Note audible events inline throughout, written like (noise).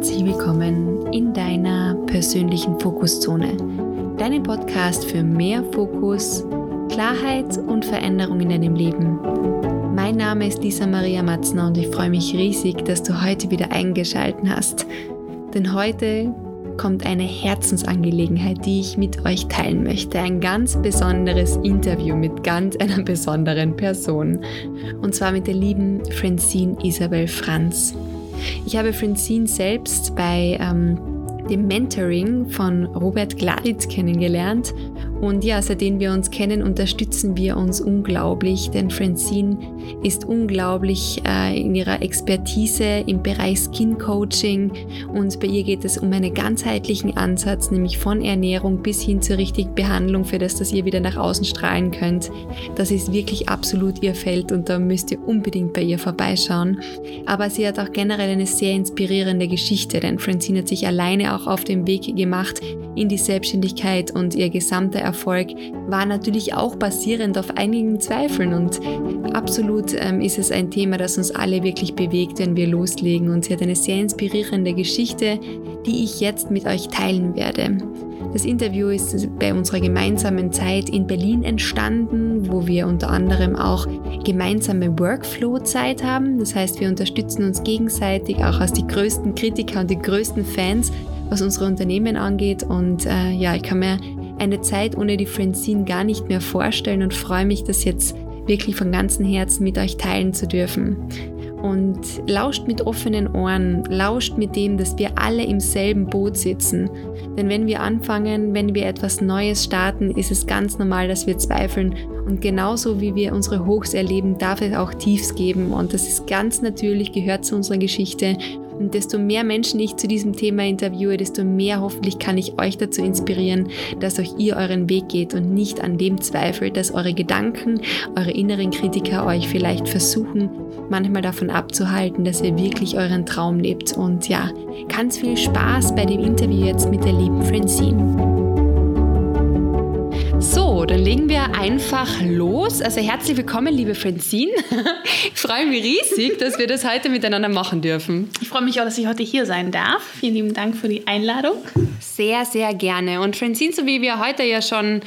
herzlich willkommen in deiner persönlichen Fokuszone, deinem Podcast für mehr Fokus, Klarheit und Veränderung in deinem Leben. Mein Name ist Lisa Maria Matzner und ich freue mich riesig, dass du heute wieder eingeschaltet hast. Denn heute kommt eine Herzensangelegenheit, die ich mit euch teilen möchte. Ein ganz besonderes Interview mit ganz einer besonderen Person. Und zwar mit der lieben Francine Isabel Franz. Ich habe Francine selbst bei ähm, dem Mentoring von Robert Gladitz kennengelernt und ja, seitdem wir uns kennen, unterstützen wir uns unglaublich, denn Francine ist unglaublich äh, in ihrer Expertise im Bereich Skin Coaching und bei ihr geht es um einen ganzheitlichen Ansatz, nämlich von Ernährung bis hin zur richtigen Behandlung, für das, dass ihr wieder nach außen strahlen könnt. Das ist wirklich absolut ihr Feld und da müsst ihr unbedingt bei ihr vorbeischauen. Aber sie hat auch generell eine sehr inspirierende Geschichte, denn Francine hat sich alleine auch auf den Weg gemacht in die Selbstständigkeit und ihr gesamter Erfolg war natürlich auch basierend auf einigen Zweifeln und absolut ähm, ist es ein Thema, das uns alle wirklich bewegt, wenn wir loslegen und sie hat eine sehr inspirierende Geschichte, die ich jetzt mit euch teilen werde. Das Interview ist bei unserer gemeinsamen Zeit in Berlin entstanden, wo wir unter anderem auch gemeinsame Workflow-Zeit haben. Das heißt, wir unterstützen uns gegenseitig, auch als die größten Kritiker und die größten Fans, was unsere Unternehmen angeht. Und äh, ja, ich kann mir eine Zeit ohne die Francine gar nicht mehr vorstellen und freue mich, das jetzt wirklich von ganzem Herzen mit euch teilen zu dürfen. Und lauscht mit offenen Ohren, lauscht mit dem, dass wir alle im selben Boot sitzen. Denn wenn wir anfangen, wenn wir etwas Neues starten, ist es ganz normal, dass wir zweifeln. Und genauso wie wir unsere Hochs erleben, darf es auch Tiefs geben. Und das ist ganz natürlich, gehört zu unserer Geschichte. Und desto mehr Menschen ich zu diesem Thema interviewe, desto mehr hoffentlich kann ich euch dazu inspirieren, dass euch ihr euren Weg geht und nicht an dem zweifelt, dass eure Gedanken, eure inneren Kritiker euch vielleicht versuchen, manchmal davon abzuhalten, dass ihr wirklich euren Traum lebt. Und ja, ganz viel Spaß bei dem Interview jetzt mit der lieben Francine. So, dann legen wir einfach los. Also herzlich willkommen, liebe Francine. Ich freue mich riesig, dass wir das heute miteinander machen dürfen. Ich freue mich auch, dass ich heute hier sein darf. Vielen lieben Dank für die Einladung. Sehr, sehr gerne. Und Francine, so wie wir heute ja schon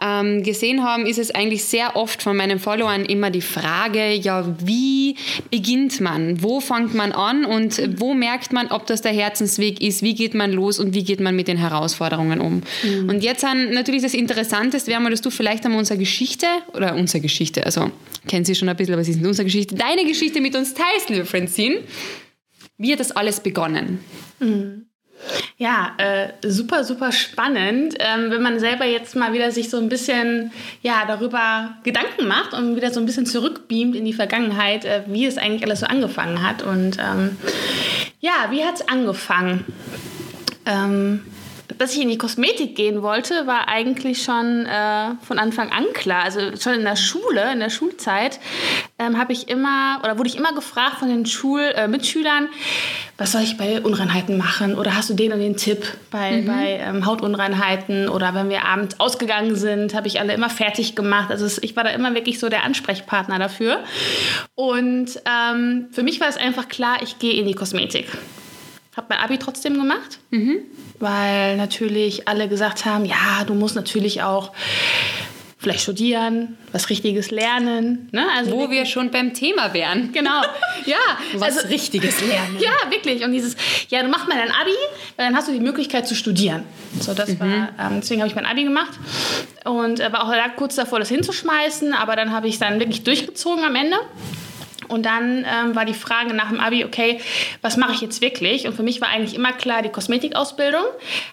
ähm, gesehen haben, ist es eigentlich sehr oft von meinen Followern immer die Frage, ja, wie beginnt man? Wo fängt man an und wo merkt man, ob das der Herzensweg ist? Wie geht man los und wie geht man mit den Herausforderungen um? Mhm. Und jetzt dann natürlich das Interessanteste wäre mal, dass du vielleicht einmal unsere Geschichte oder unsere Geschichte, also kennen Sie schon ein bisschen, was ist denn unsere Geschichte, deine Geschichte mit uns teilst, liebe Francine. Wie hat das alles begonnen? Mhm. Ja, äh, super, super spannend, ähm, wenn man selber jetzt mal wieder sich so ein bisschen ja, darüber Gedanken macht und wieder so ein bisschen zurückbeamt in die Vergangenheit, äh, wie es eigentlich alles so angefangen hat. Und ähm, ja, wie hat es angefangen? Ähm, dass ich in die Kosmetik gehen wollte, war eigentlich schon äh, von Anfang an klar. Also schon in der Schule, in der Schulzeit, ähm, habe ich immer oder wurde ich immer gefragt von den Schulmitschülern, äh, was soll ich bei Unreinheiten machen? Oder hast du den und den Tipp bei, mhm. bei ähm, Hautunreinheiten? Oder wenn wir abends ausgegangen sind, habe ich alle immer fertig gemacht. Also ich war da immer wirklich so der Ansprechpartner dafür. Und ähm, für mich war es einfach klar, ich gehe in die Kosmetik. Habe mein Abi trotzdem gemacht. Mhm weil natürlich alle gesagt haben, ja, du musst natürlich auch vielleicht studieren, was Richtiges lernen. Ne? Also Wo wir schon beim Thema wären. Genau, ja. (laughs) was also, Richtiges lernen. Ja, wirklich. Und dieses, ja, du machst mal dein Abi, weil dann hast du die Möglichkeit zu studieren. So, das mhm. war, ähm, deswegen habe ich mein Abi gemacht und äh, war auch kurz davor, das hinzuschmeißen, aber dann habe ich es dann wirklich durchgezogen am Ende. Und dann ähm, war die Frage nach dem Abi, okay, was mache ich jetzt wirklich? Und für mich war eigentlich immer klar die Kosmetikausbildung,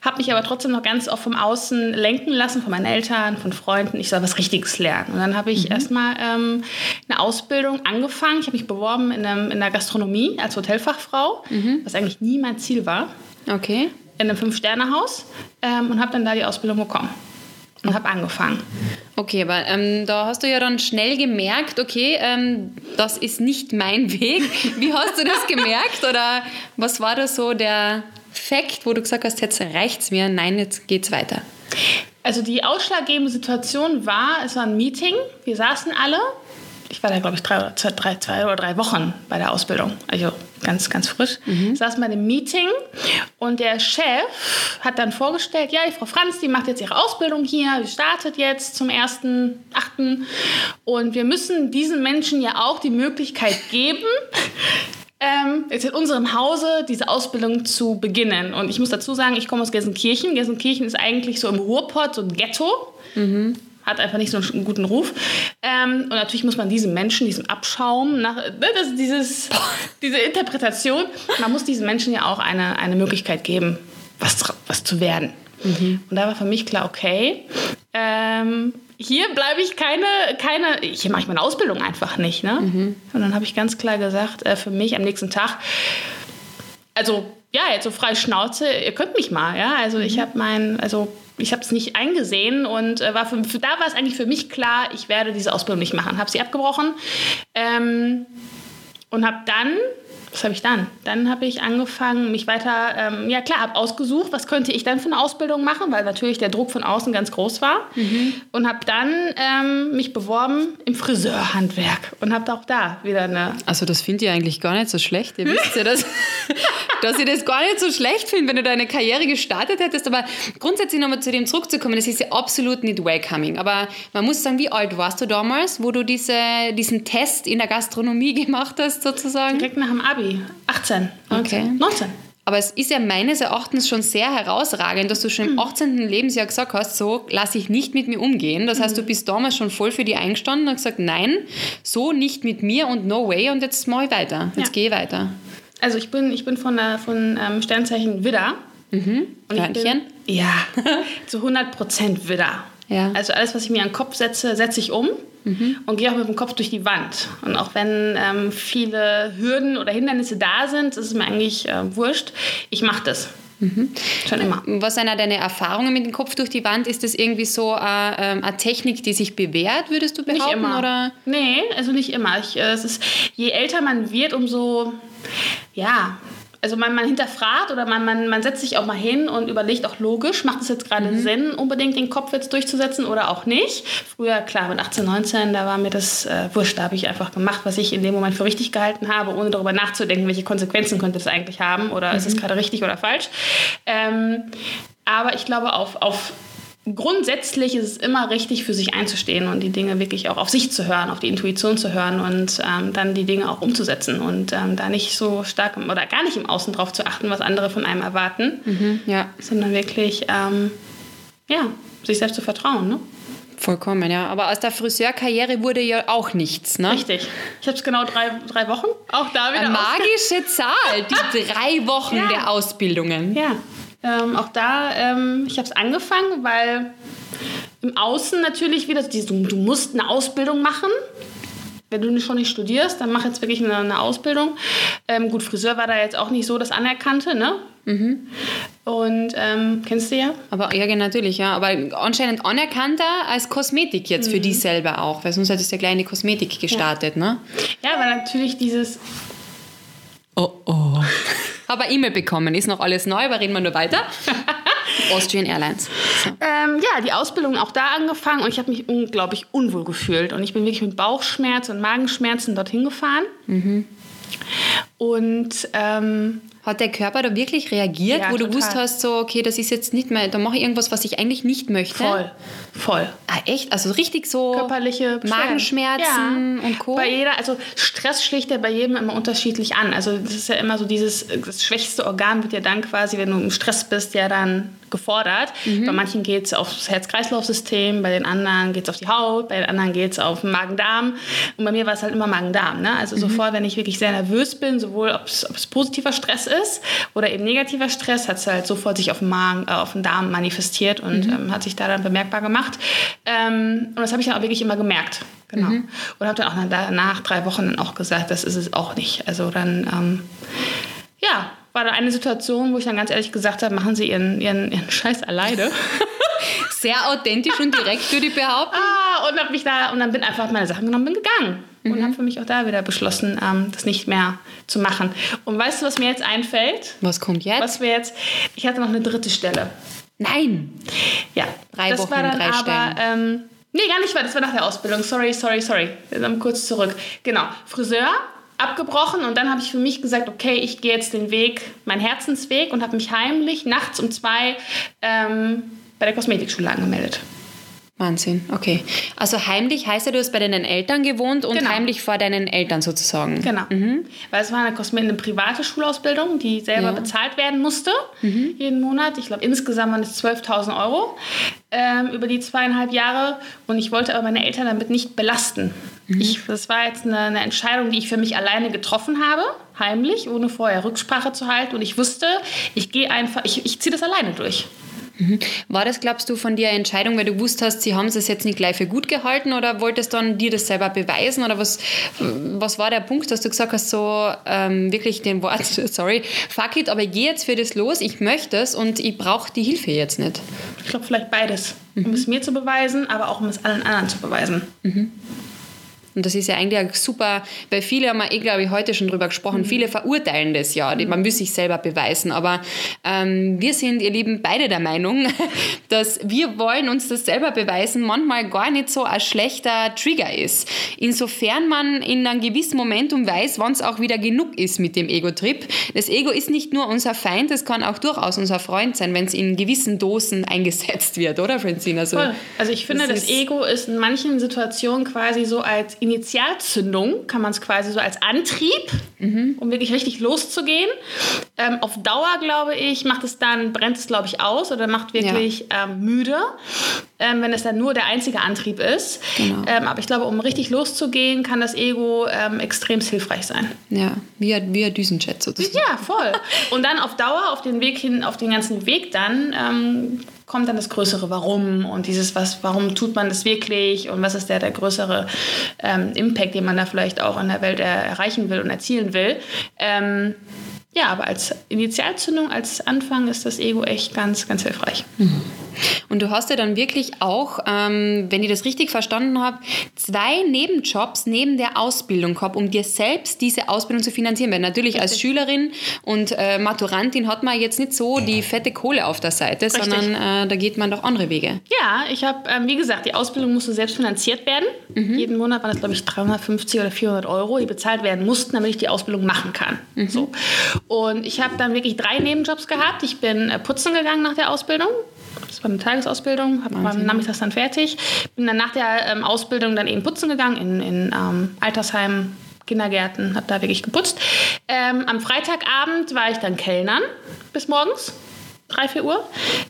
habe mich aber trotzdem noch ganz oft vom Außen lenken lassen, von meinen Eltern, von Freunden. Ich soll was Richtiges lernen. Und dann habe ich mhm. erstmal ähm, eine Ausbildung angefangen. Ich habe mich beworben in, einem, in der Gastronomie als Hotelfachfrau, mhm. was eigentlich nie mein Ziel war. Okay. In einem Fünf-Sterne-Haus ähm, und habe dann da die Ausbildung bekommen und habe angefangen. Okay, aber ähm, da hast du ja dann schnell gemerkt, okay, ähm, das ist nicht mein (laughs) Weg. Wie hast du das gemerkt oder was war da so der Fakt, wo du gesagt hast, jetzt reicht es mir, nein, jetzt geht's weiter? Also die ausschlaggebende Situation war, es war ein Meeting, wir saßen alle, ich war da, glaube ich, drei, zwei, drei, zwei oder drei Wochen bei der Ausbildung. Also ganz, ganz frisch. Mhm. Saß mal im Meeting und der Chef hat dann vorgestellt, ja, die Frau Franz, die macht jetzt ihre Ausbildung hier, die startet jetzt zum 1.8. Und wir müssen diesen Menschen ja auch die Möglichkeit geben, (laughs) ähm, jetzt in unserem Hause diese Ausbildung zu beginnen. Und ich muss dazu sagen, ich komme aus Gelsenkirchen. Gelsenkirchen ist eigentlich so im Ruhrpott so ein Ghetto. Mhm hat einfach nicht so einen guten Ruf. Ähm, und natürlich muss man diesem Menschen, diesem Abschaum, nach, ne, das, dieses, diese Interpretation, man muss diesen Menschen ja auch eine, eine Möglichkeit geben, was, was zu werden. Mhm. Und da war für mich klar, okay, ähm, hier bleibe ich keine, keine, hier mache ich meine Ausbildung einfach nicht. Ne? Mhm. Und dann habe ich ganz klar gesagt, äh, für mich am nächsten Tag, also ja, jetzt so frei Schnauze, ihr könnt mich mal, ja. Also ich mhm. habe mein, also ich habe es nicht eingesehen und äh, war für, für, da war es eigentlich für mich klar, ich werde diese Ausbildung nicht machen. Habe sie abgebrochen ähm, und habe dann was habe ich dann? Dann habe ich angefangen, mich weiter, ähm, ja klar, habe ausgesucht, was könnte ich dann für eine Ausbildung machen, weil natürlich der Druck von außen ganz groß war. Mhm. Und habe dann ähm, mich beworben im Friseurhandwerk und habe auch da wieder eine... Also das finde ich eigentlich gar nicht so schlecht. Ihr wisst ja, dass, (laughs) dass ich das gar nicht so schlecht finde, wenn du deine Karriere gestartet hättest. Aber grundsätzlich nochmal zu dem zurückzukommen, das ist ja absolut nicht welcoming. Aber man muss sagen, wie alt warst du damals, wo du diese, diesen Test in der Gastronomie (laughs) gemacht hast sozusagen? Direkt nach dem Abi. Abi, 18, 19. Okay. 19. Aber es ist ja meines Erachtens schon sehr herausragend, dass du schon im 18. Mhm. Lebensjahr gesagt hast, so lasse ich nicht mit mir umgehen. Das heißt, du mhm. bist damals schon voll für die eingestanden und gesagt, nein, so nicht mit mir und no way und jetzt mache ich weiter. Jetzt ja. gehe ich weiter. Also ich bin, ich bin von, der, von ähm, Sternzeichen Widder. Mhm. Und bin, ja, (laughs) zu 100% Widder. Ja. Also alles, was ich mir an den Kopf setze, setze ich um mhm. und gehe auch mit dem Kopf durch die Wand. Und auch wenn ähm, viele Hürden oder Hindernisse da sind, ist es mir eigentlich äh, wurscht. Ich mache das. Mhm. Schon immer. Was sind deine Erfahrungen mit dem Kopf durch die Wand? Ist das irgendwie so eine, äh, ähm, eine Technik, die sich bewährt, würdest du behaupten? Nicht immer. Oder? Nee, also nicht immer. Ich, äh, es ist, je älter man wird, umso ja, also man, man hinterfragt oder man, man, man setzt sich auch mal hin und überlegt auch logisch, macht es jetzt gerade mhm. Sinn, unbedingt den Kopf jetzt durchzusetzen oder auch nicht. Früher, klar, mit 18, 19, da war mir das äh, wurscht, da habe ich einfach gemacht, was ich in dem Moment für richtig gehalten habe, ohne darüber nachzudenken, welche Konsequenzen könnte es eigentlich haben oder mhm. ist es mhm. gerade richtig oder falsch. Ähm, aber ich glaube, auf, auf grundsätzlich ist es immer richtig, für sich einzustehen und die Dinge wirklich auch auf sich zu hören, auf die Intuition zu hören und ähm, dann die Dinge auch umzusetzen und ähm, da nicht so stark oder gar nicht im Außen drauf zu achten, was andere von einem erwarten, mhm, ja. sondern wirklich ähm, ja, sich selbst zu vertrauen. Ne? Vollkommen, ja. Aber aus der Friseurkarriere wurde ja auch nichts, ne? Richtig. Ich habe es genau drei, drei Wochen. Auch da wieder. Eine magische Zahl, die drei Wochen ja. der Ausbildungen. Ja. Ähm, auch da, ähm, ich habe es angefangen, weil im Außen natürlich wieder, du, du musst eine Ausbildung machen wenn du schon nicht studierst, dann mach jetzt wirklich eine, eine Ausbildung. Ähm, gut, Friseur war da jetzt auch nicht so das Anerkannte, ne? Mhm. Und ähm, kennst du ja? Aber ja, natürlich, ja. Aber anscheinend anerkannter als Kosmetik jetzt mhm. für die selber auch, weil sonst hättest du ja gleich eine Kosmetik gestartet, ja. ne? Ja, weil natürlich dieses. Oh oh. (laughs) Aber E-Mail bekommen, ist noch alles neu, aber reden wir nur weiter. (laughs) Austrian Airlines. So. Ähm, ja, die Ausbildung auch da angefangen und ich habe mich unglaublich unwohl gefühlt. Und ich bin wirklich mit Bauchschmerzen und Magenschmerzen dorthin gefahren. Mhm. Und ähm, hat der Körper da wirklich reagiert, ja, wo total. du gewusst hast, so, okay, das ist jetzt nicht mehr, da mache ich irgendwas, was ich eigentlich nicht möchte? Voll, voll. Ah, echt? Also richtig so körperliche Magenschmerzen ja. und Co. Bei jeder, also Stress schlicht ja bei jedem immer unterschiedlich an. Also das ist ja immer so dieses, das schwächste Organ wird ja dann quasi, wenn du im Stress bist, ja dann gefordert. Mhm. Bei manchen geht es aufs Herz-Kreislauf-System, bei den anderen geht es auf die Haut, bei den anderen geht es auf den Magen-Darm. Und bei mir war es halt immer Magen-Darm. Ne? Also mhm. sofort, wenn ich wirklich sehr nervös bin, sowohl ob es positiver Stress ist oder eben negativer Stress, hat es halt sofort sich auf den, Magen, äh, auf den Darm manifestiert und mhm. ähm, hat sich da dann bemerkbar gemacht. Ähm, und das habe ich dann auch wirklich immer gemerkt. Genau. Mhm. Und habe dann auch nach drei Wochen dann auch gesagt, das ist es auch nicht. Also dann, ähm, ja, war da eine Situation, wo ich dann ganz ehrlich gesagt habe, machen Sie Ihren, Ihren, Ihren Scheiß alleine. (laughs) Sehr authentisch und direkt, würde ich behaupten. Ah, und, hab mich da, und dann bin einfach meine Sachen genommen bin gegangen. Mhm. Und habe für mich auch da wieder beschlossen, ähm, das nicht mehr zu machen. Und weißt du, was mir jetzt einfällt? Was kommt jetzt? Was wir jetzt? Ich hatte noch eine dritte Stelle. Nein. Ja. Drei das Wochen, war dann drei aber, ähm, Nee, gar nicht, weil das war nach der Ausbildung. Sorry, sorry, sorry. Dann kurz zurück. Genau. Friseur, abgebrochen und dann habe ich für mich gesagt, okay, ich gehe jetzt den Weg, meinen Herzensweg und habe mich heimlich nachts um zwei ähm, bei der Kosmetikschule angemeldet. Wahnsinn, okay. Also heimlich heißt ja, du hast bei deinen Eltern gewohnt und genau. heimlich vor deinen Eltern sozusagen. Genau. Mhm. Weil es war eine, eine private Schulausbildung, die selber ja. bezahlt werden musste, mhm. jeden Monat. Ich glaube, insgesamt waren es 12.000 Euro ähm, über die zweieinhalb Jahre. Und ich wollte aber meine Eltern damit nicht belasten. Mhm. Ich, das war jetzt eine, eine Entscheidung, die ich für mich alleine getroffen habe, heimlich, ohne vorher Rücksprache zu halten. Und ich wusste, ich gehe einfach, ich, ich ziehe das alleine durch. Mhm. War das, glaubst du, von dir eine Entscheidung, weil du gewusst hast, sie haben es jetzt nicht gleich für gut gehalten oder wolltest dann dir das selber beweisen oder was, was war der Punkt, dass du gesagt hast, so ähm, wirklich den Wort, (laughs) sorry, fuck it, aber ich gehe jetzt für das los, ich möchte es und ich brauche die Hilfe jetzt nicht? Ich glaube, vielleicht beides. Um mhm. es mir zu beweisen, aber auch um es allen anderen zu beweisen. Mhm. Und das ist ja eigentlich auch super, weil viele haben wir eh, glaube ich, heute schon drüber gesprochen, mhm. viele verurteilen das ja, man muss sich selber beweisen. Aber ähm, wir sind, ihr Lieben, beide der Meinung, (laughs) dass wir wollen uns das selber beweisen, manchmal gar nicht so ein schlechter Trigger ist. Insofern man in einem gewissen Momentum weiß, wann es auch wieder genug ist mit dem Ego-Trip. Das Ego ist nicht nur unser Feind, es kann auch durchaus unser Freund sein, wenn es in gewissen Dosen eingesetzt wird, oder Francine? Also, Voll. also ich finde, das, das Ego ist in manchen Situationen quasi so als Initialzündung, kann man es quasi so als Antrieb, mhm. um wirklich richtig loszugehen. Ähm, auf Dauer, glaube ich, macht es dann, brennt es, glaube ich, aus oder macht wirklich ja. ähm, müde, ähm, wenn es dann nur der einzige Antrieb ist. Genau. Ähm, aber ich glaube, um richtig loszugehen, kann das Ego ähm, extrem hilfreich sein. Ja, wie, wie ein Düsenjet sozusagen. Ja, voll. Und dann auf Dauer, auf den Weg hin, auf den ganzen Weg dann, ähm, kommt dann das größere Warum und dieses, was, warum tut man das wirklich und was ist der, der größere ähm, Impact, den man da vielleicht auch in der Welt er erreichen will und erzielen will. Ähm, ja, aber als Initialzündung, als Anfang ist das Ego echt ganz, ganz hilfreich. Mhm. Und du hast ja dann wirklich auch, ähm, wenn ich das richtig verstanden habe, zwei Nebenjobs neben der Ausbildung gehabt, um dir selbst diese Ausbildung zu finanzieren. Weil natürlich richtig. als Schülerin und äh, Maturantin hat man jetzt nicht so die fette Kohle auf der Seite, richtig. sondern äh, da geht man doch andere Wege. Ja, ich habe, ähm, wie gesagt, die Ausbildung musste selbst finanziert werden. Mhm. Jeden Monat waren das, glaube ich, 350 oder 400 Euro, die bezahlt werden mussten, damit ich die Ausbildung machen kann. Mhm. So. Und ich habe dann wirklich drei Nebenjobs gehabt. Ich bin äh, putzen gegangen nach der Ausbildung das war eine Tagesausbildung, habe am Nachmittag dann fertig. Bin dann nach der ähm, Ausbildung dann eben putzen gegangen in, in ähm, Altersheimen, Kindergärten, habe da wirklich geputzt. Ähm, am Freitagabend war ich dann Kellnern bis morgens. 3, 4 Uhr.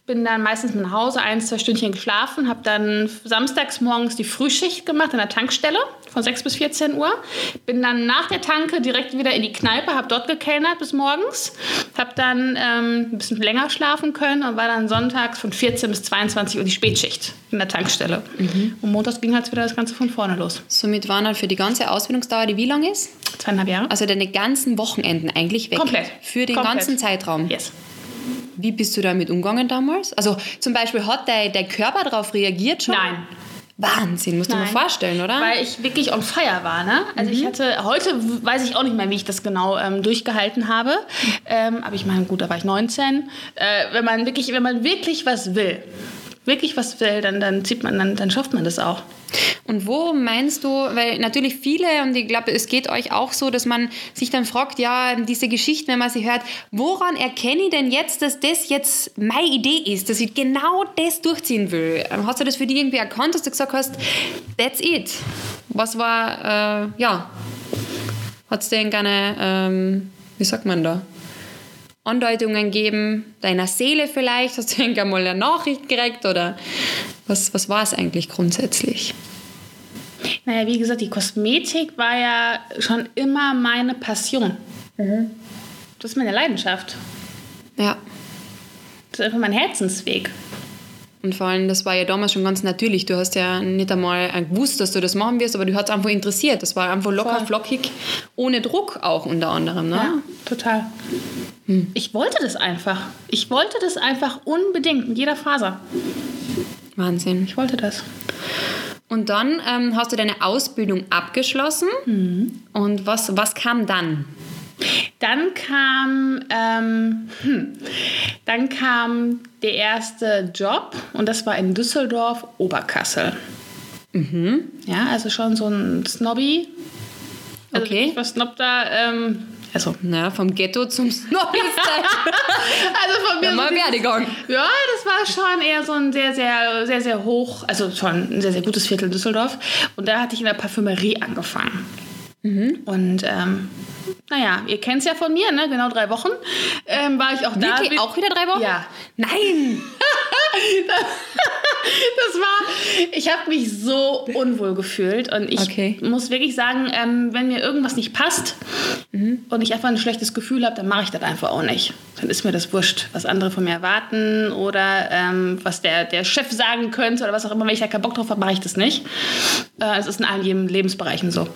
Bin dann meistens nach Hause, ein, zwei Stündchen geschlafen, habe dann samstags morgens die Frühschicht gemacht an der Tankstelle von 6 bis 14 Uhr. Bin dann nach der Tanke direkt wieder in die Kneipe, habe dort gekellnert bis morgens. Habe dann ähm, ein bisschen länger schlafen können und war dann sonntags von 14 bis 22 Uhr die Spätschicht in der Tankstelle. Mhm. Und montags ging halt wieder das Ganze von vorne los. Somit waren halt für die ganze Ausbildungsdauer, die wie lang ist? Zweieinhalb Jahre. Also deine ganzen Wochenenden eigentlich weg? Komplett. Für den Komplett. ganzen Zeitraum? Yes. Wie bist du damit umgegangen damals? Also zum Beispiel hat dein, dein Körper darauf reagiert schon? Nein. Wahnsinn, musst Nein, du dir vorstellen, oder? Weil ich wirklich on fire war. Ne? Also mhm. ich hatte, heute weiß ich auch nicht mehr, wie ich das genau ähm, durchgehalten habe. Ähm, aber ich meine, gut, da war ich 19. Äh, wenn man wirklich, wenn man wirklich was will, wirklich was will, dann, dann zieht man, dann, dann schafft man das auch. Und wo meinst du, weil natürlich viele, und ich glaube, es geht euch auch so, dass man sich dann fragt, ja, diese Geschichten, wenn man sie hört, woran erkenne ich denn jetzt, dass das jetzt meine Idee ist, dass ich genau das durchziehen will? Hast du das für dich irgendwie erkannt, dass du gesagt hast, that's it? Was war, äh, ja, hat es denn gerne, ähm, wie sagt man da? Andeutungen geben, deiner Seele vielleicht? Hast du irgendwann mal eine Nachricht gekriegt oder was, was war es eigentlich grundsätzlich? Naja, wie gesagt, die Kosmetik war ja schon immer meine Passion. Mhm. Das ist meine Leidenschaft. Ja. Das ist einfach mein Herzensweg. Und vor allem, das war ja damals schon ganz natürlich. Du hast ja nicht einmal gewusst, dass du das machen wirst, aber du hast einfach interessiert. Das war einfach locker, Voll. flockig, ohne Druck auch unter anderem. Ne? Ja, total. Hm. Ich wollte das einfach. Ich wollte das einfach unbedingt, mit jeder Faser. Wahnsinn. Ich wollte das. Und dann ähm, hast du deine Ausbildung abgeschlossen. Mhm. Und was, was kam dann? Dann kam, ähm, hm, dann kam der erste Job und das war in Düsseldorf Oberkassel. Mhm. Ja, also schon so ein Snobby. Also okay. Was Snob da, ähm, also, na, vom Ghetto zum Snobby. (laughs) also von mir. Ja, mal Werdegang. Ja, das war schon eher so ein sehr, sehr, sehr, sehr hoch, also schon ein sehr, sehr gutes Viertel Düsseldorf. Und da hatte ich in der Parfümerie angefangen. Mhm. Und ähm, naja, ihr kennt es ja von mir, ne? Genau drei Wochen ähm, war ich auch da. Wirklich? Auch wieder drei Wochen? Ja. Nein! (laughs) das war, ich habe mich so unwohl gefühlt und ich okay. muss wirklich sagen, ähm, wenn mir irgendwas nicht passt mhm. und ich einfach ein schlechtes Gefühl habe, dann mache ich das einfach auch nicht. Dann ist mir das wurscht, was andere von mir erwarten oder ähm, was der, der Chef sagen könnte oder was auch immer. Wenn ich da keinen Bock drauf habe, mache ich das nicht. Äh, es ist in allen Lebensbereichen so.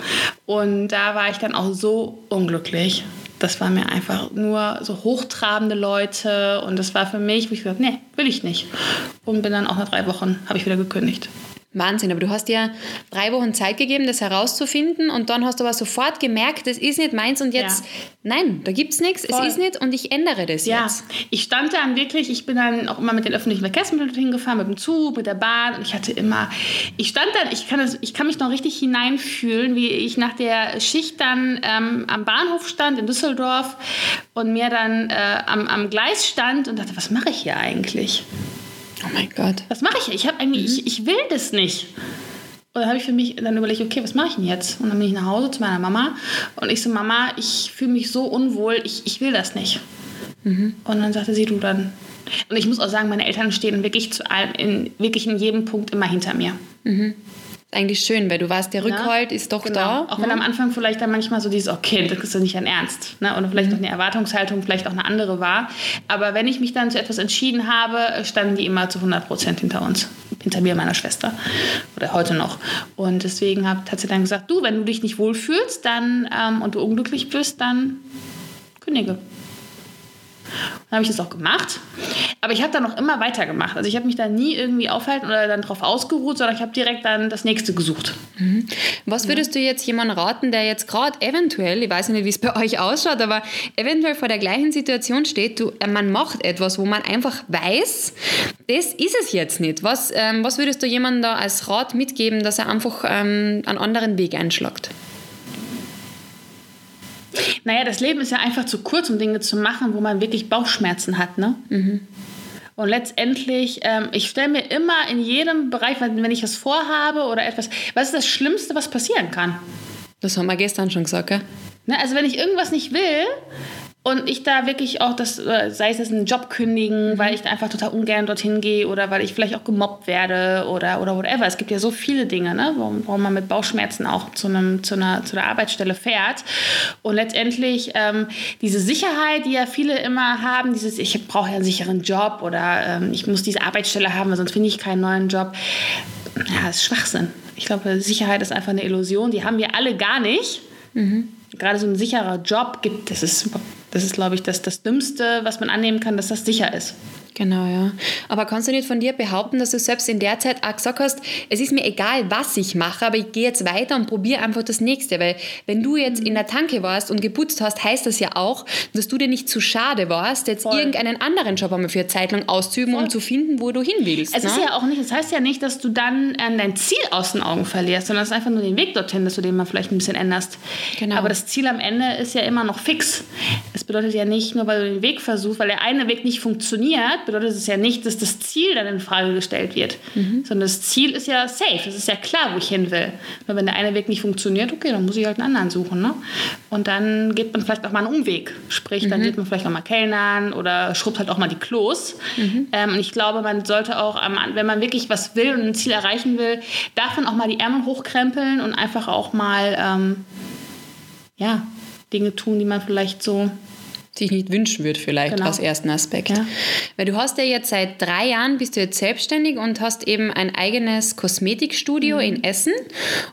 Und da war ich dann auch so unglücklich das war mir einfach nur so hochtrabende Leute und das war für mich, wo ich gesagt nee, will ich nicht. Und bin dann auch nach drei Wochen, habe ich wieder gekündigt. Wahnsinn, aber du hast ja drei Wochen Zeit gegeben, das herauszufinden und dann hast du aber sofort gemerkt, das ist nicht meins und jetzt, ja. nein, da gibt es nichts, es ist nicht und ich ändere das ja. jetzt. Ich stand dann wirklich, ich bin dann auch immer mit den öffentlichen Verkehrsmitteln hingefahren, mit dem Zug, mit der Bahn und ich hatte immer, ich stand dann, ich kann, das, ich kann mich noch richtig hineinfühlen, wie ich nach der Schicht dann ähm, am Bahnhof stand in Düsseldorf und mir dann äh, am, am Gleis stand und dachte, was mache ich hier eigentlich? Oh mein Gott. Was mache ich? Ich habe eigentlich, mhm. ich, ich will das nicht. Und dann habe ich für mich dann überlegt, okay, was mache ich denn jetzt? Und dann bin ich nach Hause zu meiner Mama und ich so, Mama, ich fühle mich so unwohl, ich, ich will das nicht. Mhm. Und dann sagte sie, du dann. Und ich muss auch sagen, meine Eltern stehen wirklich zu allem, in, wirklich in jedem Punkt immer hinter mir. Mhm eigentlich schön, weil du weißt, der Rückhalt ja, ist doch genau. da. Auch wenn ne? am Anfang vielleicht dann manchmal so dieses, okay, das ist ja nicht ein Ernst. Ne? Oder vielleicht mhm. noch eine Erwartungshaltung, vielleicht auch eine andere war. Aber wenn ich mich dann zu etwas entschieden habe, standen die immer zu 100 Prozent hinter uns. Hinter mir meiner Schwester. Oder heute noch. Und deswegen hat, hat sie dann gesagt, du, wenn du dich nicht wohlfühlst dann, ähm, und du unglücklich bist, dann kündige. Dann habe ich das auch gemacht. Aber ich habe dann noch immer weitergemacht. Also ich habe mich da nie irgendwie aufhalten oder dann drauf ausgeruht, sondern ich habe direkt dann das nächste gesucht. Mhm. Was würdest du jetzt jemandem raten, der jetzt gerade eventuell, ich weiß nicht, wie es bei euch ausschaut, aber eventuell vor der gleichen Situation steht, du, äh, man macht etwas, wo man einfach weiß, das ist es jetzt nicht. Was, ähm, was würdest du jemandem da als Rat mitgeben, dass er einfach ähm, einen anderen Weg einschlagt? Naja, das Leben ist ja einfach zu kurz, um Dinge zu machen, wo man wirklich Bauchschmerzen hat. Ne? Mhm. Und letztendlich, ähm, ich stelle mir immer in jedem Bereich, wenn ich was vorhabe oder etwas, was ist das Schlimmste, was passieren kann? Das haben wir gestern schon gesagt, gell? Ne, also wenn ich irgendwas nicht will, und ich da wirklich auch das, äh, sei es jetzt einen Job kündigen, mhm. weil ich da einfach total ungern dorthin gehe oder weil ich vielleicht auch gemobbt werde oder, oder whatever. Es gibt ja so viele Dinge, ne, warum, warum man mit Bauchschmerzen auch zu, einem, zu, einer, zu einer Arbeitsstelle fährt. Und letztendlich ähm, diese Sicherheit, die ja viele immer haben, dieses, ich brauche ja einen sicheren Job oder ähm, ich muss diese Arbeitsstelle haben, sonst finde ich keinen neuen Job. Ja, das ist Schwachsinn. Ich glaube, Sicherheit ist einfach eine Illusion. Die haben wir alle gar nicht. Mhm gerade so ein sicherer Job gibt, das ist, das ist glaube ich, das, das Dümmste, was man annehmen kann, dass das sicher ist. Genau, ja. Aber kannst du nicht von dir behaupten, dass du selbst in der Zeit auch gesagt hast, es ist mir egal, was ich mache, aber ich gehe jetzt weiter und probiere einfach das Nächste. Weil wenn du jetzt in der Tanke warst und geputzt hast, heißt das ja auch, dass du dir nicht zu schade warst, jetzt Voll. irgendeinen anderen Job einmal für eine Zeit lang auszuüben, Voll. um zu finden, wo du hin willst. Es ne? ist ja auch nicht, das heißt ja nicht, dass du dann ähm, dein Ziel aus den Augen verlierst, sondern es ist einfach nur den Weg dorthin, dass du den mal vielleicht ein bisschen änderst. Genau. Aber das Ziel am Ende ist ja immer noch fix. Es bedeutet ja nicht nur, weil du den Weg versuchst, weil der eine Weg nicht funktioniert, bedeutet es ja nicht, dass das Ziel dann in Frage gestellt wird, mhm. sondern das Ziel ist ja safe. Es ist ja klar, wo ich hin will. Nur wenn der eine Weg nicht funktioniert, okay, dann muss ich halt einen anderen suchen. Ne? Und dann geht man vielleicht auch mal einen Umweg. Sprich, dann mhm. geht man vielleicht auch mal Kellnern oder schrubbt halt auch mal die Klos. Mhm. Ähm, und ich glaube, man sollte auch, wenn man wirklich was will und ein Ziel erreichen will, man auch mal die Ärmel hochkrempeln und einfach auch mal ähm, ja, Dinge tun, die man vielleicht so sich nicht wünschen würde vielleicht genau. als ersten Aspekt. Ja. Weil du hast ja jetzt seit drei Jahren bist du jetzt selbstständig und hast eben ein eigenes Kosmetikstudio mhm. in Essen.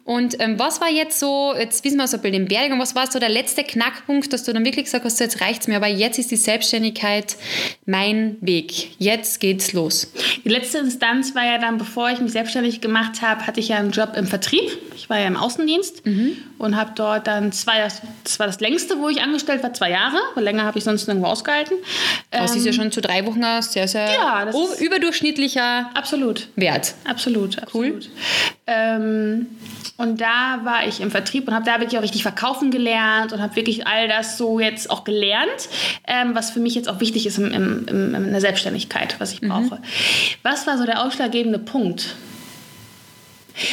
Und ähm, was war jetzt so, jetzt wissen wir so bei dem Werdegang, was war so der letzte Knackpunkt, dass du dann wirklich gesagt hast, jetzt reicht es mir, aber jetzt ist die Selbstständigkeit mein Weg. Jetzt geht's los. Die letzte Instanz war ja dann, bevor ich mich selbstständig gemacht habe, hatte ich ja einen Job im Vertrieb. Ich war ja im Außendienst mhm. Und habe dort dann zwei, das war das längste, wo ich angestellt war, zwei Jahre. Länger habe ich sonst nirgendwo ausgehalten. Das ähm, ist ja ähm, schon zu drei Wochen ein sehr, sehr ja, überdurchschnittlicher absolut. Wert. Absolut, absolut. Cool. Ähm, und da war ich im Vertrieb und habe da wirklich auch richtig verkaufen gelernt und habe wirklich all das so jetzt auch gelernt, ähm, was für mich jetzt auch wichtig ist im, im, im, in der Selbstständigkeit, was ich brauche. Mhm. Was war so der ausschlaggebende Punkt?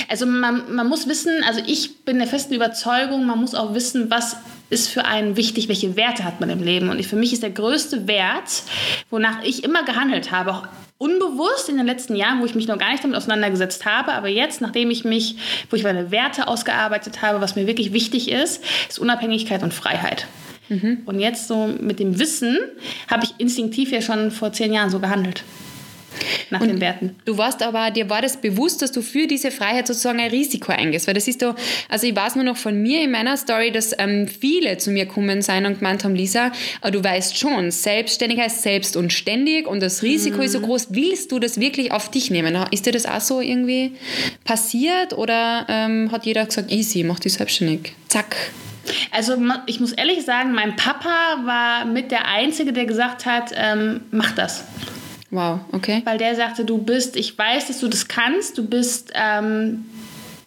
Also man, man muss wissen, also ich bin der festen Überzeugung, man muss auch wissen, was ist für einen wichtig, welche Werte hat man im Leben. Und für mich ist der größte Wert, wonach ich immer gehandelt habe, auch unbewusst in den letzten Jahren, wo ich mich noch gar nicht damit auseinandergesetzt habe, aber jetzt, nachdem ich mich, wo ich meine Werte ausgearbeitet habe, was mir wirklich wichtig ist, ist Unabhängigkeit und Freiheit. Mhm. Und jetzt so mit dem Wissen habe ich instinktiv ja schon vor zehn Jahren so gehandelt nach und den Werten. Du warst aber, dir war das bewusst, dass du für diese Freiheit sozusagen ein Risiko eingehst, weil das ist doch, also ich weiß nur noch von mir in meiner Story, dass ähm, viele zu mir kommen sein und gemeint haben, Lisa, du weißt schon, Selbstständigkeit ist selbst und ständig und das Risiko mhm. ist so mhm. groß, willst du das wirklich auf dich nehmen? Ist dir das auch so irgendwie passiert oder ähm, hat jeder gesagt, easy, mach dich selbstständig, zack? Also ich muss ehrlich sagen, mein Papa war mit der Einzige, der gesagt hat, ähm, mach das. Wow, okay. Weil der sagte, du bist, ich weiß, dass du das kannst, du bist ähm,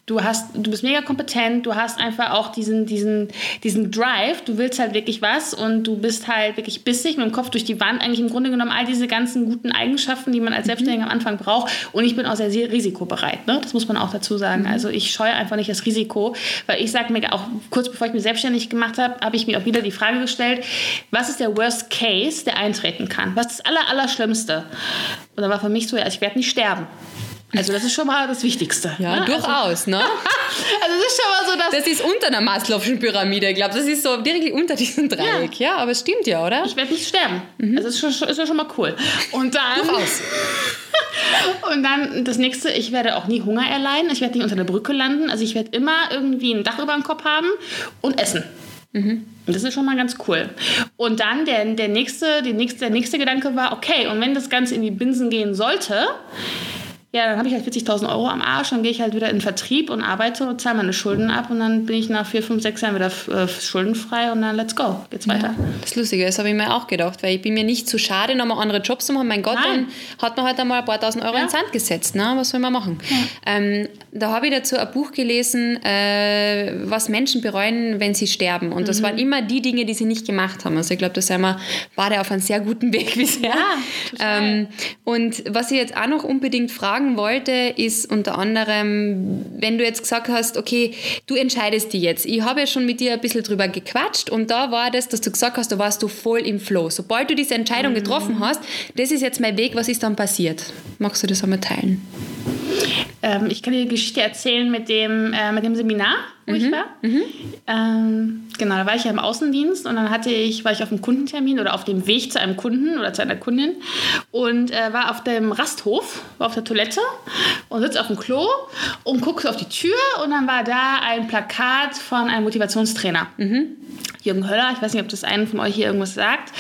du hast, du bist mega kompetent, du hast einfach auch diesen, diesen, diesen Drive, du willst halt wirklich was und du bist halt wirklich bissig mit dem Kopf durch die Wand, eigentlich im Grunde genommen all diese ganzen guten Eigenschaften, die man als mhm. Selbstständiger am Anfang braucht. Und ich bin auch sehr, sehr risikobereit, ne? das muss man auch dazu sagen. Mhm. Also ich scheue einfach nicht das Risiko, weil ich sage mir auch kurz bevor ich mich selbstständig gemacht habe, habe ich mir auch wieder die Frage gestellt, was ist der Worst Case, der eintreten kann? Was ist das Aller? Und da war für mich so, ja, ich werde nicht sterben. Also das ist schon mal das Wichtigste. Ja, ne? durchaus. (laughs) Also, ne? also das ist schon mal so, dass... Das ist unter einer Maslow'schen Pyramide, ich glaube. Das ist so wirklich unter diesem Dreieck. Ja, ja aber es stimmt ja, oder? Ich werde nicht sterben. Mhm. Also das ist, schon, ist ja schon mal cool. Und dann... Durchaus. (laughs) und dann das nächste, ich werde auch nie Hunger erleiden. Ich werde nicht unter der Brücke landen. Also ich werde immer irgendwie ein Dach über dem Kopf haben und essen. Mhm. Das ist schon mal ganz cool. Und dann der, der, nächste, der, nächste, der nächste Gedanke war, okay, und wenn das Ganze in die Binsen gehen sollte, ja, dann habe ich halt 40.000 Euro am Arsch, dann gehe ich halt wieder in den Vertrieb und arbeite und zahle meine Schulden ab und dann bin ich nach vier, fünf, sechs Jahren wieder äh, schuldenfrei und dann let's go, geht's weiter. Ja, das Lustige, das habe ich mir auch gedacht, weil ich bin mir nicht zu schade, nochmal andere Jobs zu machen. Mein Gott, Nein. dann hat man halt einmal ein paar tausend Euro ja. ins Sand gesetzt. Ne? Was soll man machen? Ja. Ähm, da habe ich dazu ein Buch gelesen, äh, was Menschen bereuen, wenn sie sterben. Und das mhm. waren immer die Dinge, die sie nicht gemacht haben. Also ich glaube, da sind wir beide auf einem sehr guten (laughs) Weg bisher. Ja, ähm, und was ich jetzt auch noch unbedingt fragen fragen wollte, ist unter anderem, wenn du jetzt gesagt hast, okay, du entscheidest dich jetzt. Ich habe ja schon mit dir ein bisschen drüber gequatscht und da war das, dass du gesagt hast, da warst du voll im Flow. Sobald du diese Entscheidung getroffen mhm. hast, das ist jetzt mein Weg, was ist dann passiert? Magst du das einmal teilen? Ähm, ich kann dir die Geschichte erzählen mit dem, äh, mit dem Seminar, wo mhm. ich war. Mhm. Ähm, genau, da war ich ja im Außendienst und dann hatte ich, war ich auf einem Kundentermin oder auf dem Weg zu einem Kunden oder zu einer Kundin und äh, war auf dem Rasthof, war auf der Toilette und sitze auf dem Klo und gucke auf die Tür und dann war da ein Plakat von einem Motivationstrainer. Mhm. Jürgen Höller, ich weiß nicht, ob das einen von euch hier irgendwas sagt.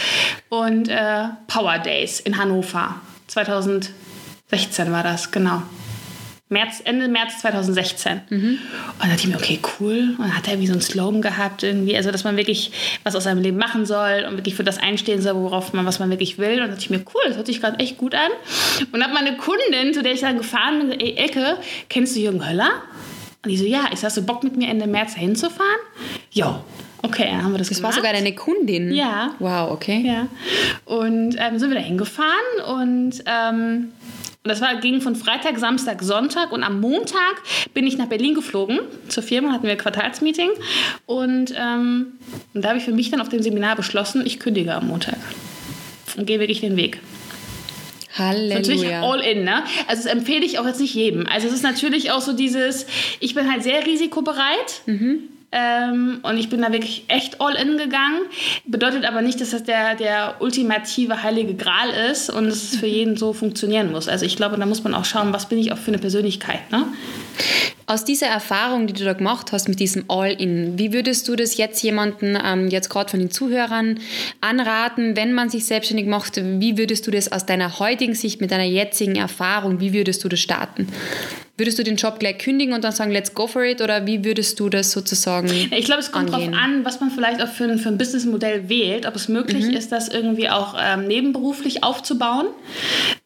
Und äh, Power Days in Hannover. 2016 war das, genau. März, Ende März 2016. Mhm. Und dann dachte ich mir, okay, cool. Und dann hat er irgendwie so einen Slogan gehabt, irgendwie, also dass man wirklich was aus seinem Leben machen soll und wirklich für das einstehen soll, worauf man, was man wirklich will. Und dann dachte ich mir, cool, das hört sich gerade echt gut an. Und habe meine Kundin, zu der ich dann gefahren bin, ey, Elke, kennst du Jürgen Höller? Und die so, ja, ist hast du Bock mit mir Ende März hinzufahren? Ja. Okay, dann haben wir das, das gemacht. war sogar deine Kundin? Ja. Wow, okay. Ja. Und ähm, sind wir da hingefahren und ähm, und das war, ging von Freitag, Samstag, Sonntag. Und am Montag bin ich nach Berlin geflogen. Zur Firma hatten wir ein Quartalsmeeting. Und, ähm, und da habe ich für mich dann auf dem Seminar beschlossen, ich kündige am Montag. Und gehe wirklich den Weg. Halleluja. Natürlich all in, ne? Also das empfehle ich auch jetzt nicht jedem. Also es ist natürlich auch so dieses, ich bin halt sehr risikobereit. Mhm. Ähm, und ich bin da wirklich echt all in gegangen. Bedeutet aber nicht, dass das der, der ultimative heilige Gral ist und dass es für jeden so funktionieren muss. Also ich glaube, da muss man auch schauen, was bin ich auch für eine Persönlichkeit. Ne? Aus dieser Erfahrung, die du da gemacht hast mit diesem All-In, wie würdest du das jetzt jemanden, ähm, jetzt gerade von den Zuhörern, anraten, wenn man sich selbstständig macht? Wie würdest du das aus deiner heutigen Sicht, mit deiner jetzigen Erfahrung, wie würdest du das starten? Würdest du den Job gleich kündigen und dann sagen, let's go for it? Oder wie würdest du das sozusagen Ich glaube, es kommt darauf an, was man vielleicht auch für ein, für ein Businessmodell wählt. Ob es möglich mhm. ist, das irgendwie auch ähm, nebenberuflich aufzubauen.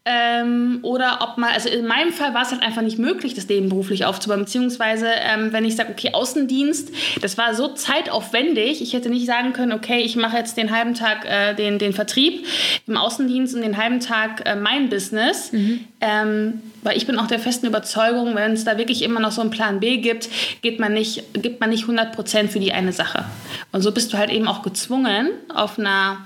Ähm, oder ob man, also in meinem Fall war es halt einfach nicht möglich, das Leben beruflich aufzubauen. Beziehungsweise, ähm, wenn ich sage, okay, Außendienst, das war so zeitaufwendig, ich hätte nicht sagen können, okay, ich mache jetzt den halben Tag äh, den, den Vertrieb im Außendienst und den halben Tag äh, mein Business. Mhm. Ähm, weil ich bin auch der festen Überzeugung, wenn es da wirklich immer noch so einen Plan B gibt, geht man nicht, gibt man nicht 100% für die eine Sache. Und so bist du halt eben auch gezwungen, auf einer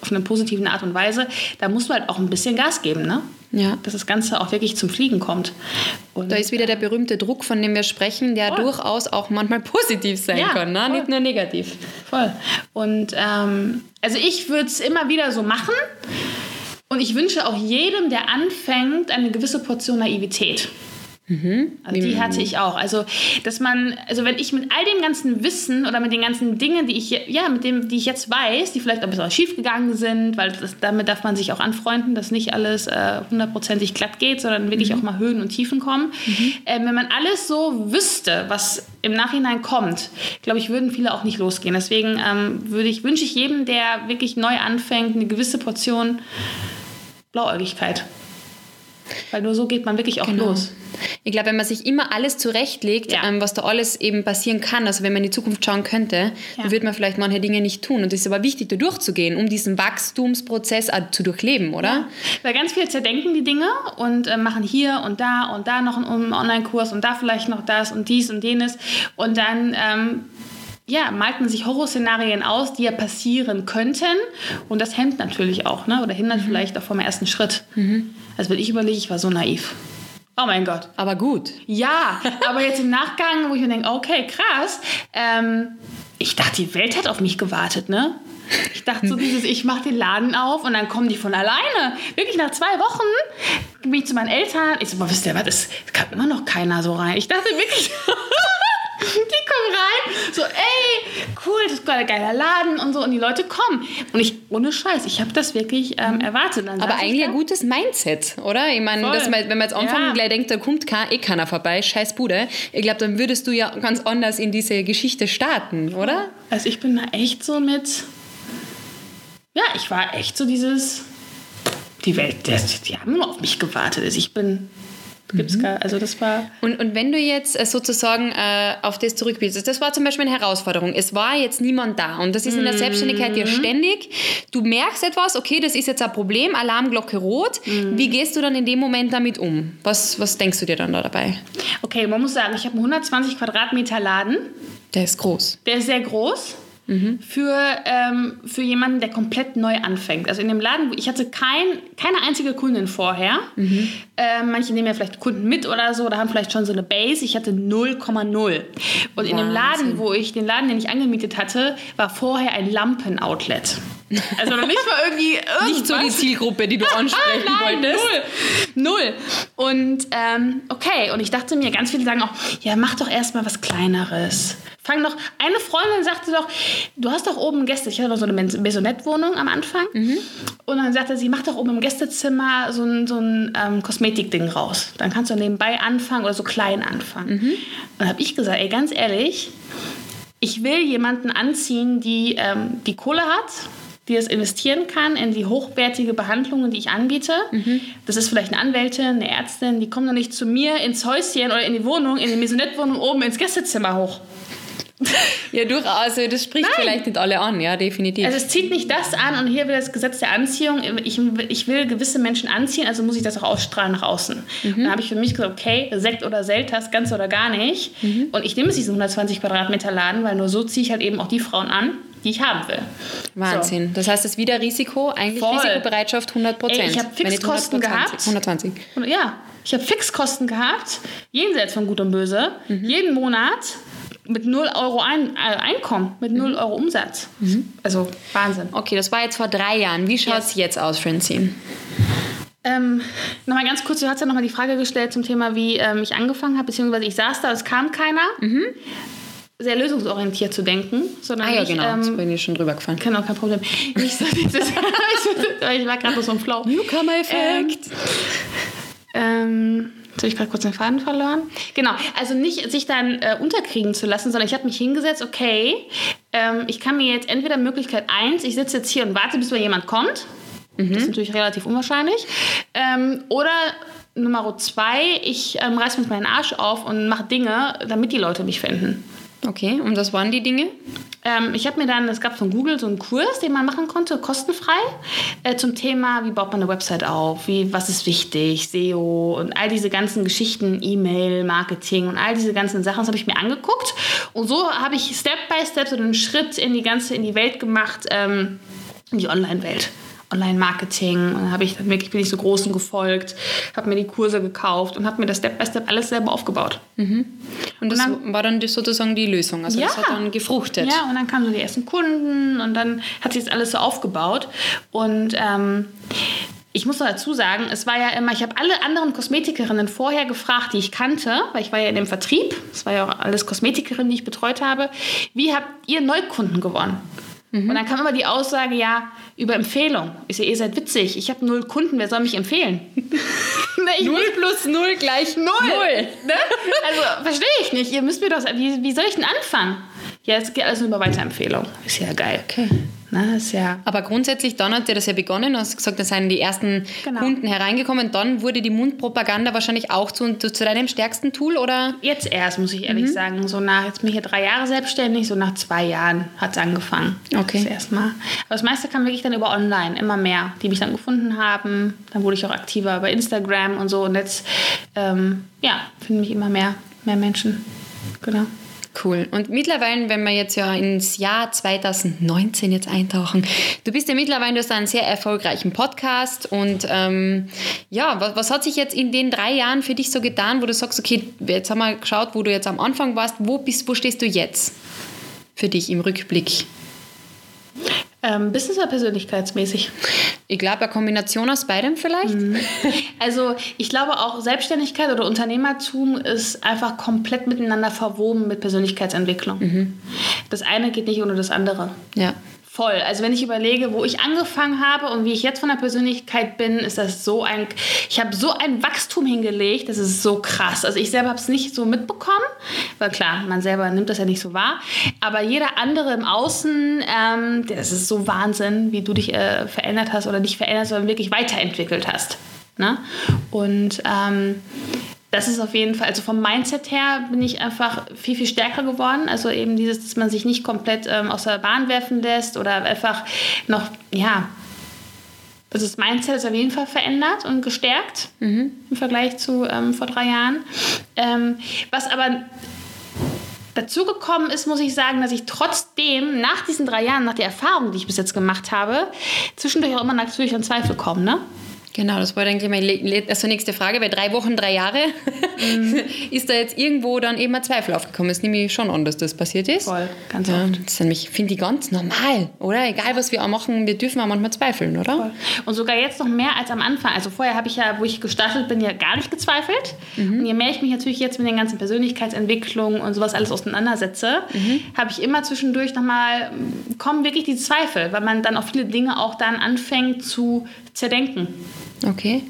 auf eine positive Art und Weise, da musst du halt auch ein bisschen Gas geben, ne? Ja. Dass das Ganze auch wirklich zum Fliegen kommt. Und da ist wieder der berühmte Druck, von dem wir sprechen, der voll. durchaus auch manchmal (laughs) positiv sein ja, kann, ne? nicht nur negativ. Voll. Und ähm, also ich würde es immer wieder so machen. Und ich wünsche auch jedem, der anfängt, eine gewisse Portion Naivität. Mhm. Also die hatte ich auch. Also, dass man, also wenn ich mit all dem ganzen Wissen oder mit den ganzen Dingen, die ich, ja, mit dem, die ich jetzt weiß, die vielleicht ein bisschen schief gegangen sind, weil das, damit darf man sich auch anfreunden, dass nicht alles äh, hundertprozentig äh, glatt geht, sondern wirklich mhm. auch mal Höhen und Tiefen kommen. Mhm. Äh, wenn man alles so wüsste, was im Nachhinein kommt, glaube ich, würden viele auch nicht losgehen. Deswegen ähm, würde ich, wünsche ich jedem, der wirklich neu anfängt, eine gewisse Portion Blauäugigkeit. Weil nur so geht man wirklich auch genau. los. Ich glaube, wenn man sich immer alles zurechtlegt, ja. ähm, was da alles eben passieren kann, also wenn man in die Zukunft schauen könnte, ja. dann würde man vielleicht manche Dinge nicht tun. Und es ist aber wichtig, da durchzugehen, um diesen Wachstumsprozess zu durchleben, oder? Ja. Weil ganz viele zerdenken die Dinge und äh, machen hier und da und da noch einen Online-Kurs und da vielleicht noch das und dies und jenes. Und dann ähm, ja, malt man sich Horrorszenarien aus, die ja passieren könnten. Und das hemmt natürlich auch, ne? oder hindert mhm. vielleicht auch vom ersten Schritt. Mhm. Also wenn ich überlege, ich war so naiv. Oh mein Gott. Aber gut. Ja, aber jetzt im Nachgang, wo ich mir denke, okay, krass. Ähm, ich dachte, die Welt hat auf mich gewartet, ne? Ich dachte so (laughs) dieses, ich mache den Laden auf und dann kommen die von alleine. Wirklich nach zwei Wochen bin ich zu meinen Eltern. Ich so, boah, wisst ihr was, es kam immer noch keiner so rein. Ich dachte wirklich... (laughs) die kommen rein, so, ey, cool, das ist ein geiler Laden und so. Und die Leute kommen. Und ich, ohne Scheiß, ich habe das wirklich ähm, erwartet. Dann Aber eigentlich ein gutes Mindset, oder? Ich meine, wenn man jetzt anfangen ja. gleich denkt, da kommt kein, eh keiner vorbei, scheiß Bude. Ich glaube, dann würdest du ja ganz anders in diese Geschichte starten, oder? Also ich bin da echt so mit, ja, ich war echt so dieses, die Welt, die haben nur auf mich gewartet. Also ich bin Gibt's mhm. gar, also das war und, und wenn du jetzt äh, sozusagen äh, auf das zurückblickst, das war zum Beispiel eine Herausforderung. Es war jetzt niemand da und das ist in der Selbstständigkeit ja mhm. ständig. Du merkst etwas, okay, das ist jetzt ein Problem, Alarmglocke rot. Mhm. Wie gehst du dann in dem Moment damit um? Was, was denkst du dir dann da dabei? Okay, man muss sagen, ich habe einen 120 Quadratmeter Laden. Der ist groß. Der ist sehr groß mhm. für, ähm, für jemanden, der komplett neu anfängt. Also in dem Laden, ich hatte kein, keine einzige Kundin vorher. Mhm. Äh, manche nehmen ja vielleicht Kunden mit oder so, oder haben vielleicht schon so eine Base. Ich hatte 0,0. Und Wahnsinn. in dem Laden, wo ich, den Laden, den ich angemietet hatte, war vorher ein Lampen-Outlet. Also noch nicht mal irgendwie irgendwas. (laughs) Nicht so die Zielgruppe, die du (laughs) ansprechen Nein, wolltest. Null. Null. Und ähm, okay, und ich dachte mir, ganz viele sagen auch, ja, mach doch erstmal was Kleineres. Fang doch, eine Freundin sagte doch, du hast doch oben Gäste, ich hatte noch so eine Maisonette-Wohnung am Anfang. Mhm. Und dann sagte sie, mach doch oben im Gästezimmer so ein, so ein ähm, Kosmetikding raus. Dann kannst du nebenbei anfangen oder so klein anfangen. Mhm. Und dann habe ich gesagt, ey, ganz ehrlich, ich will jemanden anziehen, die ähm, die Kohle hat, die es investieren kann in die hochwertige Behandlungen, die ich anbiete. Mhm. Das ist vielleicht eine Anwältin, eine Ärztin, die kommen doch nicht zu mir ins Häuschen oder in die Wohnung, in die Maisonette-Wohnung oben ins Gästezimmer hoch. Ja, durchaus. Also das spricht Nein. vielleicht nicht alle an, ja, definitiv. Also es zieht nicht das an und hier wird das Gesetz der Anziehung. Ich, ich will gewisse Menschen anziehen, also muss ich das auch ausstrahlen nach außen. Mhm. Dann habe ich für mich gesagt, okay, Sekt oder Seltas, ganz oder gar nicht. Mhm. Und ich nehme es diesen 120 Quadratmeter Laden, weil nur so ziehe ich halt eben auch die Frauen an, die ich haben will. Wahnsinn. So. Das heißt, das ist wieder Risiko, eigentlich Voll. Risikobereitschaft 100 Prozent. Ich habe Fixkosten gehabt. 120. Ja, ich habe Fixkosten gehabt, jenseits von Gut und Böse, mhm. jeden Monat mit 0 Euro ein, äh, Einkommen, mit 0 mhm. Euro Umsatz. Mhm. Also Wahnsinn. Okay, das war jetzt vor drei Jahren. Wie schaut es yes. jetzt aus, Francine? Ähm, nochmal ganz kurz, du hast ja nochmal die Frage gestellt zum Thema, wie ähm, ich angefangen habe, beziehungsweise ich saß da, es kam keiner. Mhm. Sehr lösungsorientiert zu denken. Sondern ah ja, genau, ähm, jetzt bin ich schon drüber gefahren. Genau, kein Problem. Nicht so dieses, ich war gerade so im Flow. Newcomer-Effekt. Ähm, Jetzt habe ich gerade kurz den Faden verloren. Genau, also nicht sich dann äh, unterkriegen zu lassen, sondern ich habe mich hingesetzt, okay, ähm, ich kann mir jetzt entweder Möglichkeit 1, ich sitze jetzt hier und warte, bis mal jemand kommt. Mhm. Das ist natürlich relativ unwahrscheinlich. Ähm, oder Nummer zwei, ich ähm, reiße mir meinen Arsch auf und mache Dinge, damit die Leute mich finden. Okay, und was waren die Dinge? Ähm, ich habe mir dann, es gab von Google so einen Kurs, den man machen konnte, kostenfrei, äh, zum Thema, wie baut man eine Website auf, wie, was ist wichtig, SEO und all diese ganzen Geschichten, E-Mail, Marketing und all diese ganzen Sachen, das habe ich mir angeguckt. Und so habe ich Step by Step so einen Schritt in die ganze, in die Welt gemacht, ähm, in die Online-Welt. Online-Marketing. Und habe ich dann wirklich bin ich so großen gefolgt, habe mir die Kurse gekauft und habe mir das Step by Step alles selber aufgebaut. Mhm. Und das und dann, war dann sozusagen die Lösung. Also ja, das hat dann gefruchtet. Ja, und dann kamen so die ersten Kunden und dann hat sich das alles so aufgebaut. Und ähm, ich muss noch dazu sagen, es war ja immer, ich habe alle anderen Kosmetikerinnen vorher gefragt, die ich kannte, weil ich war ja in dem Vertrieb, es war ja auch alles Kosmetikerinnen, die ich betreut habe, wie habt ihr Neukunden gewonnen? Mhm. Und dann kam immer die Aussage, ja, über Empfehlung. Ich sehe, ihr seid witzig. Ich habe null Kunden, wer soll mich empfehlen? (laughs) ne, null plus null gleich null. null. Ne? Also verstehe ich nicht. Ihr müsst mir doch, wie, wie soll ich denn anfangen? Ja, es geht alles nur über Weiterempfehlung. Ist ja geil. Okay. Na, ist ja Aber grundsätzlich, dann hat ja das ja begonnen, du hast gesagt, da seien die ersten genau. Kunden hereingekommen. Dann wurde die Mundpropaganda wahrscheinlich auch zu, zu deinem stärksten Tool, oder? Jetzt erst, muss ich ehrlich mhm. sagen. So nach, jetzt bin ich hier drei Jahre selbstständig, so nach zwei Jahren hat es angefangen. Okay. Das erstmal. Aber das meiste kam wirklich dann über online, immer mehr, die mich dann gefunden haben. Dann wurde ich auch aktiver bei Instagram und so. Und jetzt, ähm, ja, finden mich immer mehr, mehr Menschen. Genau. Cool. Und mittlerweile, wenn wir jetzt ja ins Jahr 2019 jetzt eintauchen, du bist ja mittlerweile, du hast einen sehr erfolgreichen Podcast und ähm, ja, was, was, hat sich jetzt in den drei Jahren für dich so getan, wo du sagst, okay, jetzt haben wir geschaut, wo du jetzt am Anfang warst, wo, bist, wo stehst du jetzt für dich im Rückblick? Ähm, Business- oder persönlichkeitsmäßig? Ich glaube, eine Kombination aus beidem vielleicht. Mhm. (laughs) Also ich glaube auch Selbstständigkeit oder Unternehmertum ist einfach komplett miteinander verwoben mit Persönlichkeitsentwicklung. Mhm. Das eine geht nicht ohne das andere. Ja voll. Also wenn ich überlege, wo ich angefangen habe und wie ich jetzt von der Persönlichkeit bin, ist das so ein, ich habe so ein Wachstum hingelegt, das ist so krass. Also ich selber habe es nicht so mitbekommen, weil klar, man selber nimmt das ja nicht so wahr, aber jeder andere im Außen, ähm, das ist so Wahnsinn, wie du dich äh, verändert hast oder nicht verändert, sondern wirklich weiterentwickelt hast. Ne? Und ähm, das ist auf jeden Fall, also vom Mindset her bin ich einfach viel, viel stärker geworden. Also eben dieses, dass man sich nicht komplett ähm, aus der Bahn werfen lässt oder einfach noch, ja, also das Mindset ist auf jeden Fall verändert und gestärkt mhm. im Vergleich zu ähm, vor drei Jahren. Ähm, was aber dazu gekommen ist, muss ich sagen, dass ich trotzdem nach diesen drei Jahren, nach der Erfahrung, die ich bis jetzt gemacht habe, zwischendurch auch immer natürlich an Zweifel komme. Ne? Genau, das war dann gleich meine also nächste Frage, weil drei Wochen, drei Jahre, mhm. (laughs) ist da jetzt irgendwo dann eben ein Zweifel aufgekommen. Es nehme ich schon an, dass das passiert ist. Voll, ganz ja, oft. Das finde ich ganz normal, oder? Egal, was wir auch machen, wir dürfen auch manchmal zweifeln, oder? Voll. Und sogar jetzt noch mehr als am Anfang. Also vorher habe ich ja, wo ich gestartet bin, ja gar nicht gezweifelt. Mhm. Und je mehr ich mich natürlich jetzt mit den ganzen Persönlichkeitsentwicklungen und sowas alles auseinandersetze, mhm. habe ich immer zwischendurch nochmal, kommen wirklich die Zweifel, weil man dann auch viele Dinge auch dann anfängt zu zerdenken. Okay.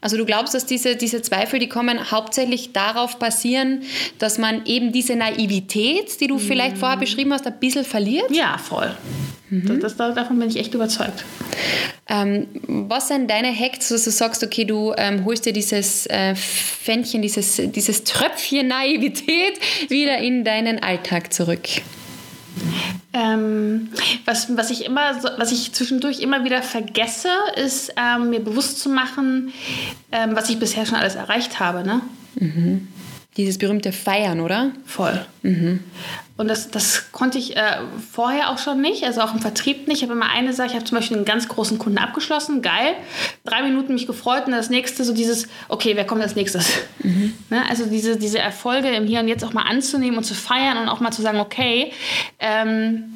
Also du glaubst, dass diese, diese Zweifel, die kommen, hauptsächlich darauf basieren, dass man eben diese Naivität, die du mhm. vielleicht vorher beschrieben hast, ein bisschen verliert? Ja, voll. Mhm. Das, das, davon bin ich echt überzeugt. Ähm, was sind deine Hacks, dass du sagst, okay, du ähm, holst dir dieses äh, Fännchen, dieses, dieses Tröpfchen Naivität wieder in deinen Alltag zurück? Ähm, was, was, ich immer, was ich zwischendurch immer wieder vergesse, ist ähm, mir bewusst zu machen, ähm, was ich bisher schon alles erreicht habe. Ne? Mhm. Dieses berühmte Feiern, oder? Voll. Mhm. Und das, das konnte ich äh, vorher auch schon nicht, also auch im Vertrieb nicht. Ich habe immer eine Sache, ich habe zum Beispiel einen ganz großen Kunden abgeschlossen, geil, drei Minuten mich gefreut und das nächste so dieses, okay, wer kommt als nächstes? Mhm. Ne? Also diese, diese Erfolge im Hier und Jetzt auch mal anzunehmen und zu feiern und auch mal zu sagen, okay, ähm,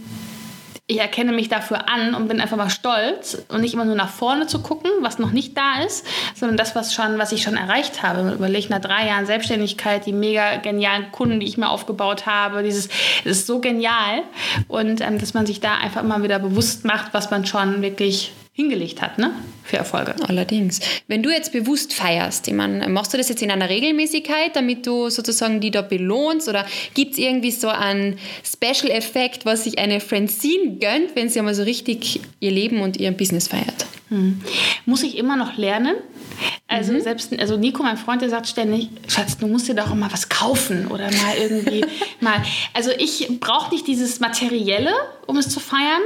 ich erkenne mich dafür an und bin einfach mal stolz und nicht immer nur nach vorne zu gucken, was noch nicht da ist, sondern das, was, schon, was ich schon erreicht habe. Überlege nach drei Jahren Selbstständigkeit, die mega genialen Kunden, die ich mir aufgebaut habe, dieses, das ist so genial und ähm, dass man sich da einfach immer wieder bewusst macht, was man schon wirklich hingelegt hat, ne? Für Erfolge. Allerdings. Wenn du jetzt bewusst feierst, ich meine, machst du das jetzt in einer Regelmäßigkeit, damit du sozusagen die da belohnst? Oder gibt es irgendwie so einen Special-Effekt, was sich eine Francine gönnt, wenn sie einmal so richtig ihr Leben und ihr Business feiert? Hm. Muss ich immer noch lernen. Also mhm. selbst, also Nico, mein Freund, der sagt ständig, Schatz, du musst dir doch auch mal was kaufen oder mal irgendwie (laughs) mal. Also ich brauche nicht dieses Materielle, um es zu feiern,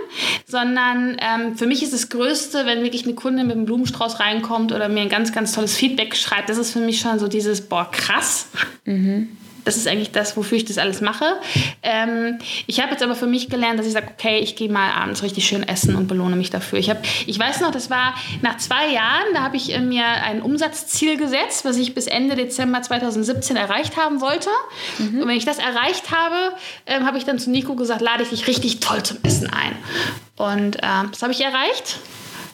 sondern ähm, für mich ist das Größte, wenn wirklich eine Kundin mit einem Blumenstrauß reinkommt oder mir ein ganz, ganz tolles Feedback schreibt, das ist für mich schon so dieses, boah, krass. Mhm. Das ist eigentlich das, wofür ich das alles mache. Ähm, ich habe jetzt aber für mich gelernt, dass ich sage, okay, ich gehe mal abends richtig schön essen und belohne mich dafür. Ich, hab, ich weiß noch, das war nach zwei Jahren, da habe ich mir ein Umsatzziel gesetzt, was ich bis Ende Dezember 2017 erreicht haben wollte. Mhm. Und wenn ich das erreicht habe, ähm, habe ich dann zu Nico gesagt, lade ich dich richtig toll zum Essen ein. Und ähm, das habe ich erreicht.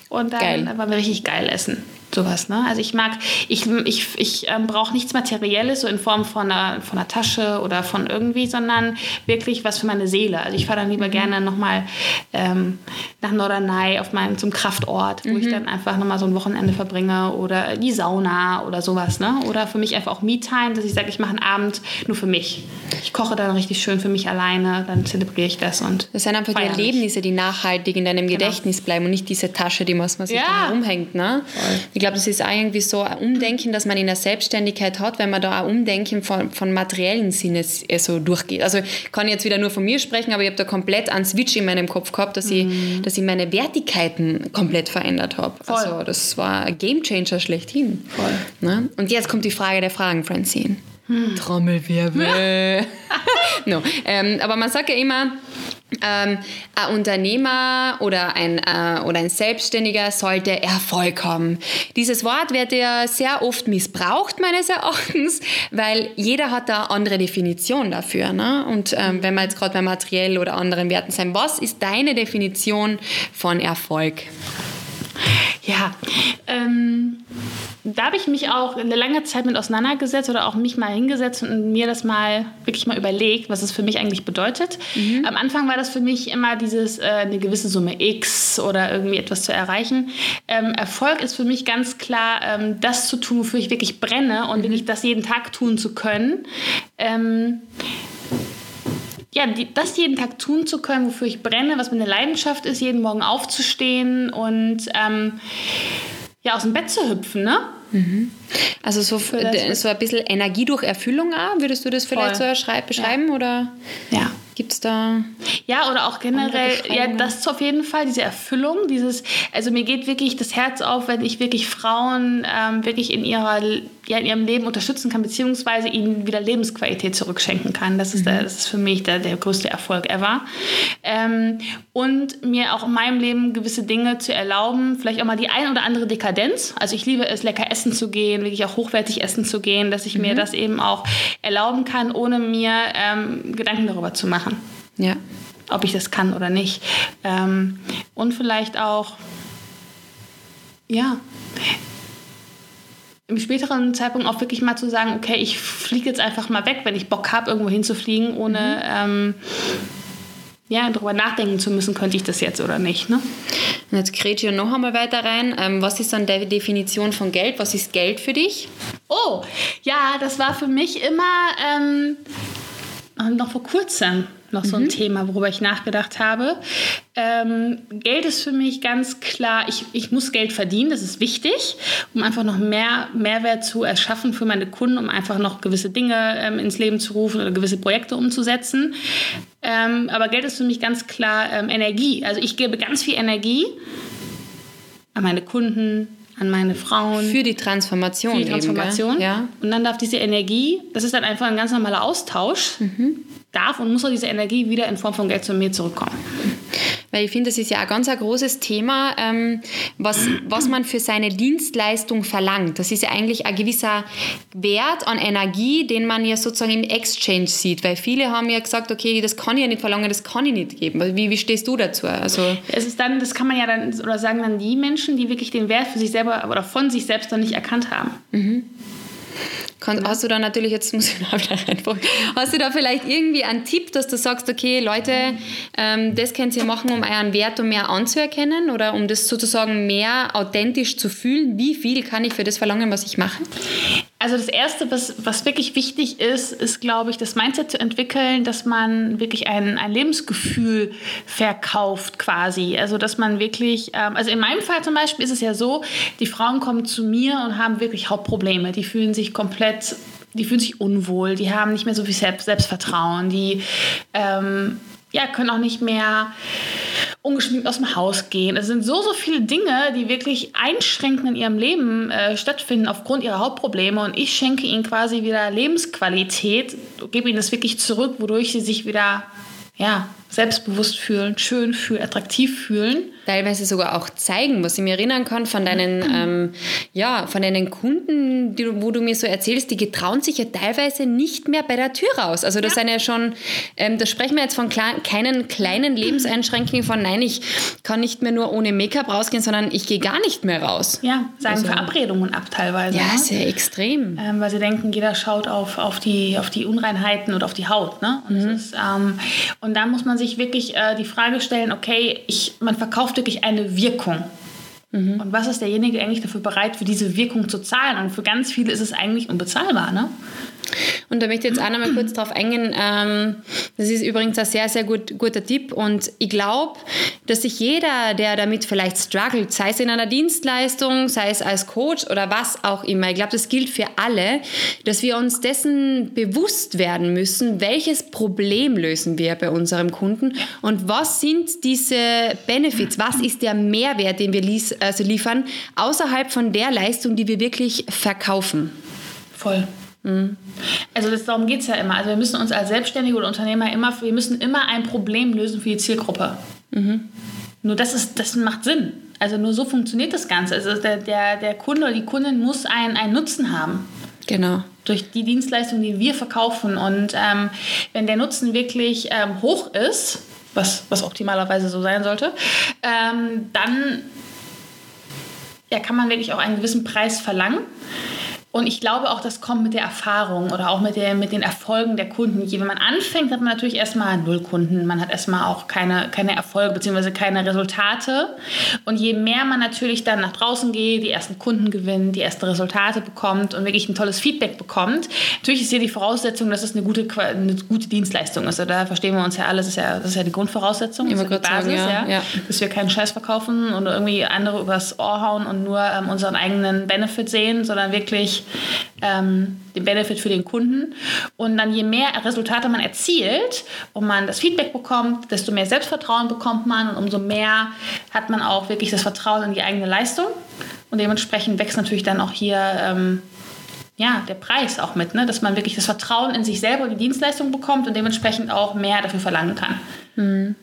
Und dann geil. waren wir richtig geil essen sowas. Ne? Also ich mag, ich, ich, ich ähm, brauche nichts Materielles, so in Form von einer, von einer Tasche oder von irgendwie, sondern wirklich was für meine Seele. Also ich fahre dann lieber mhm. gerne nochmal ähm, nach Norderney auf meinen, zum Kraftort, wo mhm. ich dann einfach nochmal so ein Wochenende verbringe oder die Sauna oder sowas. Ne? Oder für mich einfach auch Me-Time, dass ich sage, ich mache einen Abend nur für mich. Ich koche dann richtig schön für mich alleine, dann zelebriere ich das. Und das sind einfach die Erlebnisse, die nachhaltig in deinem genau. Gedächtnis bleiben und nicht diese Tasche, die man, sich ja. rumhängt. Ne? Ich glaube, das ist auch irgendwie so ein Umdenken, das man in der Selbstständigkeit hat, wenn man da auch Umdenken von, von materiellen Sinnes äh, so durchgeht. Also ich kann jetzt wieder nur von mir sprechen, aber ich habe da komplett einen Switch in meinem Kopf gehabt, dass, ich, mhm. dass ich meine Wertigkeiten komplett verändert habe. Also das war ein Gamechanger schlechthin. Voll. Ne? Und jetzt kommt die Frage der Fragen, Francine. Hm. Trommelwirbel. (laughs) no. Ähm, aber man sagt ja immer, ähm, ein Unternehmer oder ein, äh, oder ein Selbstständiger sollte Erfolg haben. Dieses Wort wird ja sehr oft missbraucht, meines Erachtens, weil jeder hat da andere Definition dafür. Ne? Und ähm, wenn wir jetzt gerade bei materiell oder anderen Werten sein, was ist deine Definition von Erfolg? Ja, ähm, da habe ich mich auch eine lange Zeit mit auseinandergesetzt oder auch mich mal hingesetzt und mir das mal wirklich mal überlegt, was es für mich eigentlich bedeutet. Mhm. Am Anfang war das für mich immer dieses äh, eine gewisse Summe X oder irgendwie etwas zu erreichen. Ähm, Erfolg ist für mich ganz klar, ähm, das zu tun, wofür ich wirklich brenne und mhm. wirklich das jeden Tag tun zu können. Ähm, ja, die, das jeden Tag tun zu können, wofür ich brenne, was meine Leidenschaft ist, jeden Morgen aufzustehen und ähm, ja, aus dem Bett zu hüpfen, ne? Mhm. Also so, so ein bisschen Energie durch Erfüllung auch, würdest du das vielleicht Voll. so beschreiben? Ja. Oder? Ja. Gibt es da. Ja, oder auch generell, ja, das auf jeden Fall, diese Erfüllung, dieses, also mir geht wirklich das Herz auf, wenn ich wirklich Frauen ähm, wirklich in, ihrer, ja, in ihrem Leben unterstützen kann, beziehungsweise ihnen wieder Lebensqualität zurückschenken kann. Das ist, mhm. der, das ist für mich der, der größte Erfolg ever. Ähm, und mir auch in meinem Leben gewisse Dinge zu erlauben, vielleicht auch mal die ein oder andere Dekadenz. Also ich liebe es, lecker essen zu gehen, wirklich auch hochwertig essen zu gehen, dass ich mhm. mir das eben auch erlauben kann, ohne mir ähm, Gedanken darüber zu machen machen. Ja. Ob ich das kann oder nicht. Ähm, und vielleicht auch, ja, im späteren Zeitpunkt auch wirklich mal zu sagen, okay, ich fliege jetzt einfach mal weg, wenn ich Bock habe, irgendwo hinzufliegen, ohne mhm. ähm, ja, darüber nachdenken zu müssen, könnte ich das jetzt oder nicht. Ne? Und jetzt grätsche ich noch einmal weiter rein. Ähm, was ist dann die Definition von Geld? Was ist Geld für dich? Oh, ja, das war für mich immer ähm, noch vor kurzem noch so ein mhm. Thema, worüber ich nachgedacht habe. Ähm, Geld ist für mich ganz klar, ich, ich muss Geld verdienen, das ist wichtig, um einfach noch mehr Mehrwert zu erschaffen für meine Kunden, um einfach noch gewisse Dinge ähm, ins Leben zu rufen oder gewisse Projekte umzusetzen. Ähm, aber Geld ist für mich ganz klar ähm, Energie. Also ich gebe ganz viel Energie an meine Kunden, an meine Frauen. Für die Transformation. Für die Transformation. Eben, ja. Und dann darf diese Energie, das ist dann einfach ein ganz normaler Austausch, mhm. darf und muss auch diese Energie wieder in Form von Geld zu mir zurückkommen. Weil ich finde, das ist ja ein ganz ein großes Thema, ähm, was, was man für seine Dienstleistung verlangt. Das ist ja eigentlich ein gewisser Wert an Energie, den man ja sozusagen im Exchange sieht. Weil viele haben ja gesagt, okay, das kann ich ja nicht verlangen, das kann ich nicht geben. Wie, wie stehst du dazu? Also es ist dann, das kann man ja dann, oder sagen dann die Menschen, die wirklich den Wert für sich selber oder von sich selbst noch nicht erkannt haben. Mhm. Kann. Hast du da natürlich, jetzt muss ich da (laughs) wieder reinfragen, hast du da vielleicht irgendwie einen Tipp, dass du sagst, okay, Leute, ähm, das könnt ihr machen, um euren Wert um mehr anzuerkennen oder um das sozusagen mehr authentisch zu fühlen? Wie viel kann ich für das verlangen, was ich mache? Also das Erste, was, was wirklich wichtig ist, ist, glaube ich, das Mindset zu entwickeln, dass man wirklich ein, ein Lebensgefühl verkauft quasi. Also dass man wirklich, ähm, also in meinem Fall zum Beispiel ist es ja so, die Frauen kommen zu mir und haben wirklich Hauptprobleme. Die fühlen sich komplett die fühlen sich unwohl, die haben nicht mehr so viel Selbst Selbstvertrauen, die ähm, ja, können auch nicht mehr ungeschminkt aus dem Haus gehen. Es sind so, so viele Dinge, die wirklich einschränken in ihrem Leben äh, stattfinden aufgrund ihrer Hauptprobleme. Und ich schenke ihnen quasi wieder Lebensqualität, gebe ihnen das wirklich zurück, wodurch sie sich wieder ja, selbstbewusst fühlen, schön fühlen, attraktiv fühlen teilweise sogar auch zeigen, was ich mir erinnern kann von deinen, (clears throat) ähm, ja, von deinen Kunden, die, wo du mir so erzählst, die getrauen sich ja teilweise nicht mehr bei der Tür raus. Also das ja. sind ja schon, ähm, da sprechen wir jetzt von klein, keinen kleinen Lebenseinschränkungen von, nein, ich kann nicht mehr nur ohne Make-up rausgehen, sondern ich gehe gar nicht mehr raus. Ja, sagen also, Verabredungen ab teilweise. Ja, ne? sehr extrem. Ähm, weil sie denken, jeder schaut auf, auf, die, auf die Unreinheiten und auf die Haut. Ne? Und, mhm. ist, ähm, und da muss man sich wirklich äh, die Frage stellen, okay, ich, man verkauft braucht wirklich eine Wirkung. Mhm. Und was ist derjenige eigentlich dafür bereit, für diese Wirkung zu zahlen? Und für ganz viele ist es eigentlich unbezahlbar. Ne? Und da möchte ich jetzt auch noch mal kurz drauf eingehen. Ähm, das ist übrigens ein sehr, sehr gut, guter Tipp. Und ich glaube, dass sich jeder, der damit vielleicht struggelt, sei es in einer Dienstleistung, sei es als Coach oder was auch immer, ich glaube, das gilt für alle, dass wir uns dessen bewusst werden müssen, welches Problem lösen wir bei unserem Kunden und was sind diese Benefits, was ist der Mehrwert, den wir lies, also liefern, außerhalb von der Leistung, die wir wirklich verkaufen. Voll. Mhm. Also das, darum geht es ja immer. Also wir müssen uns als Selbstständige oder Unternehmer immer, wir müssen immer ein Problem lösen für die Zielgruppe. Mhm. Nur das, ist, das macht Sinn. Also nur so funktioniert das Ganze. Also der, der, der Kunde oder die Kundin muss einen, einen Nutzen haben. Genau. Durch die Dienstleistung, die wir verkaufen. Und ähm, wenn der Nutzen wirklich ähm, hoch ist, was, was optimalerweise so sein sollte, ähm, dann ja, kann man wirklich auch einen gewissen Preis verlangen. Und ich glaube auch, das kommt mit der Erfahrung oder auch mit, der, mit den Erfolgen der Kunden. Wenn man anfängt, hat man natürlich erstmal null Kunden. Man hat erstmal auch keine, keine Erfolge bzw. keine Resultate. Und je mehr man natürlich dann nach draußen geht, die ersten Kunden gewinnt, die ersten Resultate bekommt und wirklich ein tolles Feedback bekommt, natürlich ist hier die Voraussetzung, dass es eine gute, eine gute Dienstleistung ist. Da verstehen wir uns ja alles, das ist ja, das ist ja die Grundvoraussetzung, das ist ja die Basis, sagen, ja. Ja. dass wir keinen Scheiß verkaufen und irgendwie andere übers Ohr hauen und nur ähm, unseren eigenen Benefit sehen, sondern wirklich ähm, den Benefit für den Kunden. Und dann je mehr Resultate man erzielt und man das Feedback bekommt, desto mehr Selbstvertrauen bekommt man und umso mehr hat man auch wirklich das Vertrauen in die eigene Leistung. Und dementsprechend wächst natürlich dann auch hier ähm, ja, der Preis auch mit, ne? dass man wirklich das Vertrauen in sich selber und die Dienstleistung bekommt und dementsprechend auch mehr dafür verlangen kann. Mhm.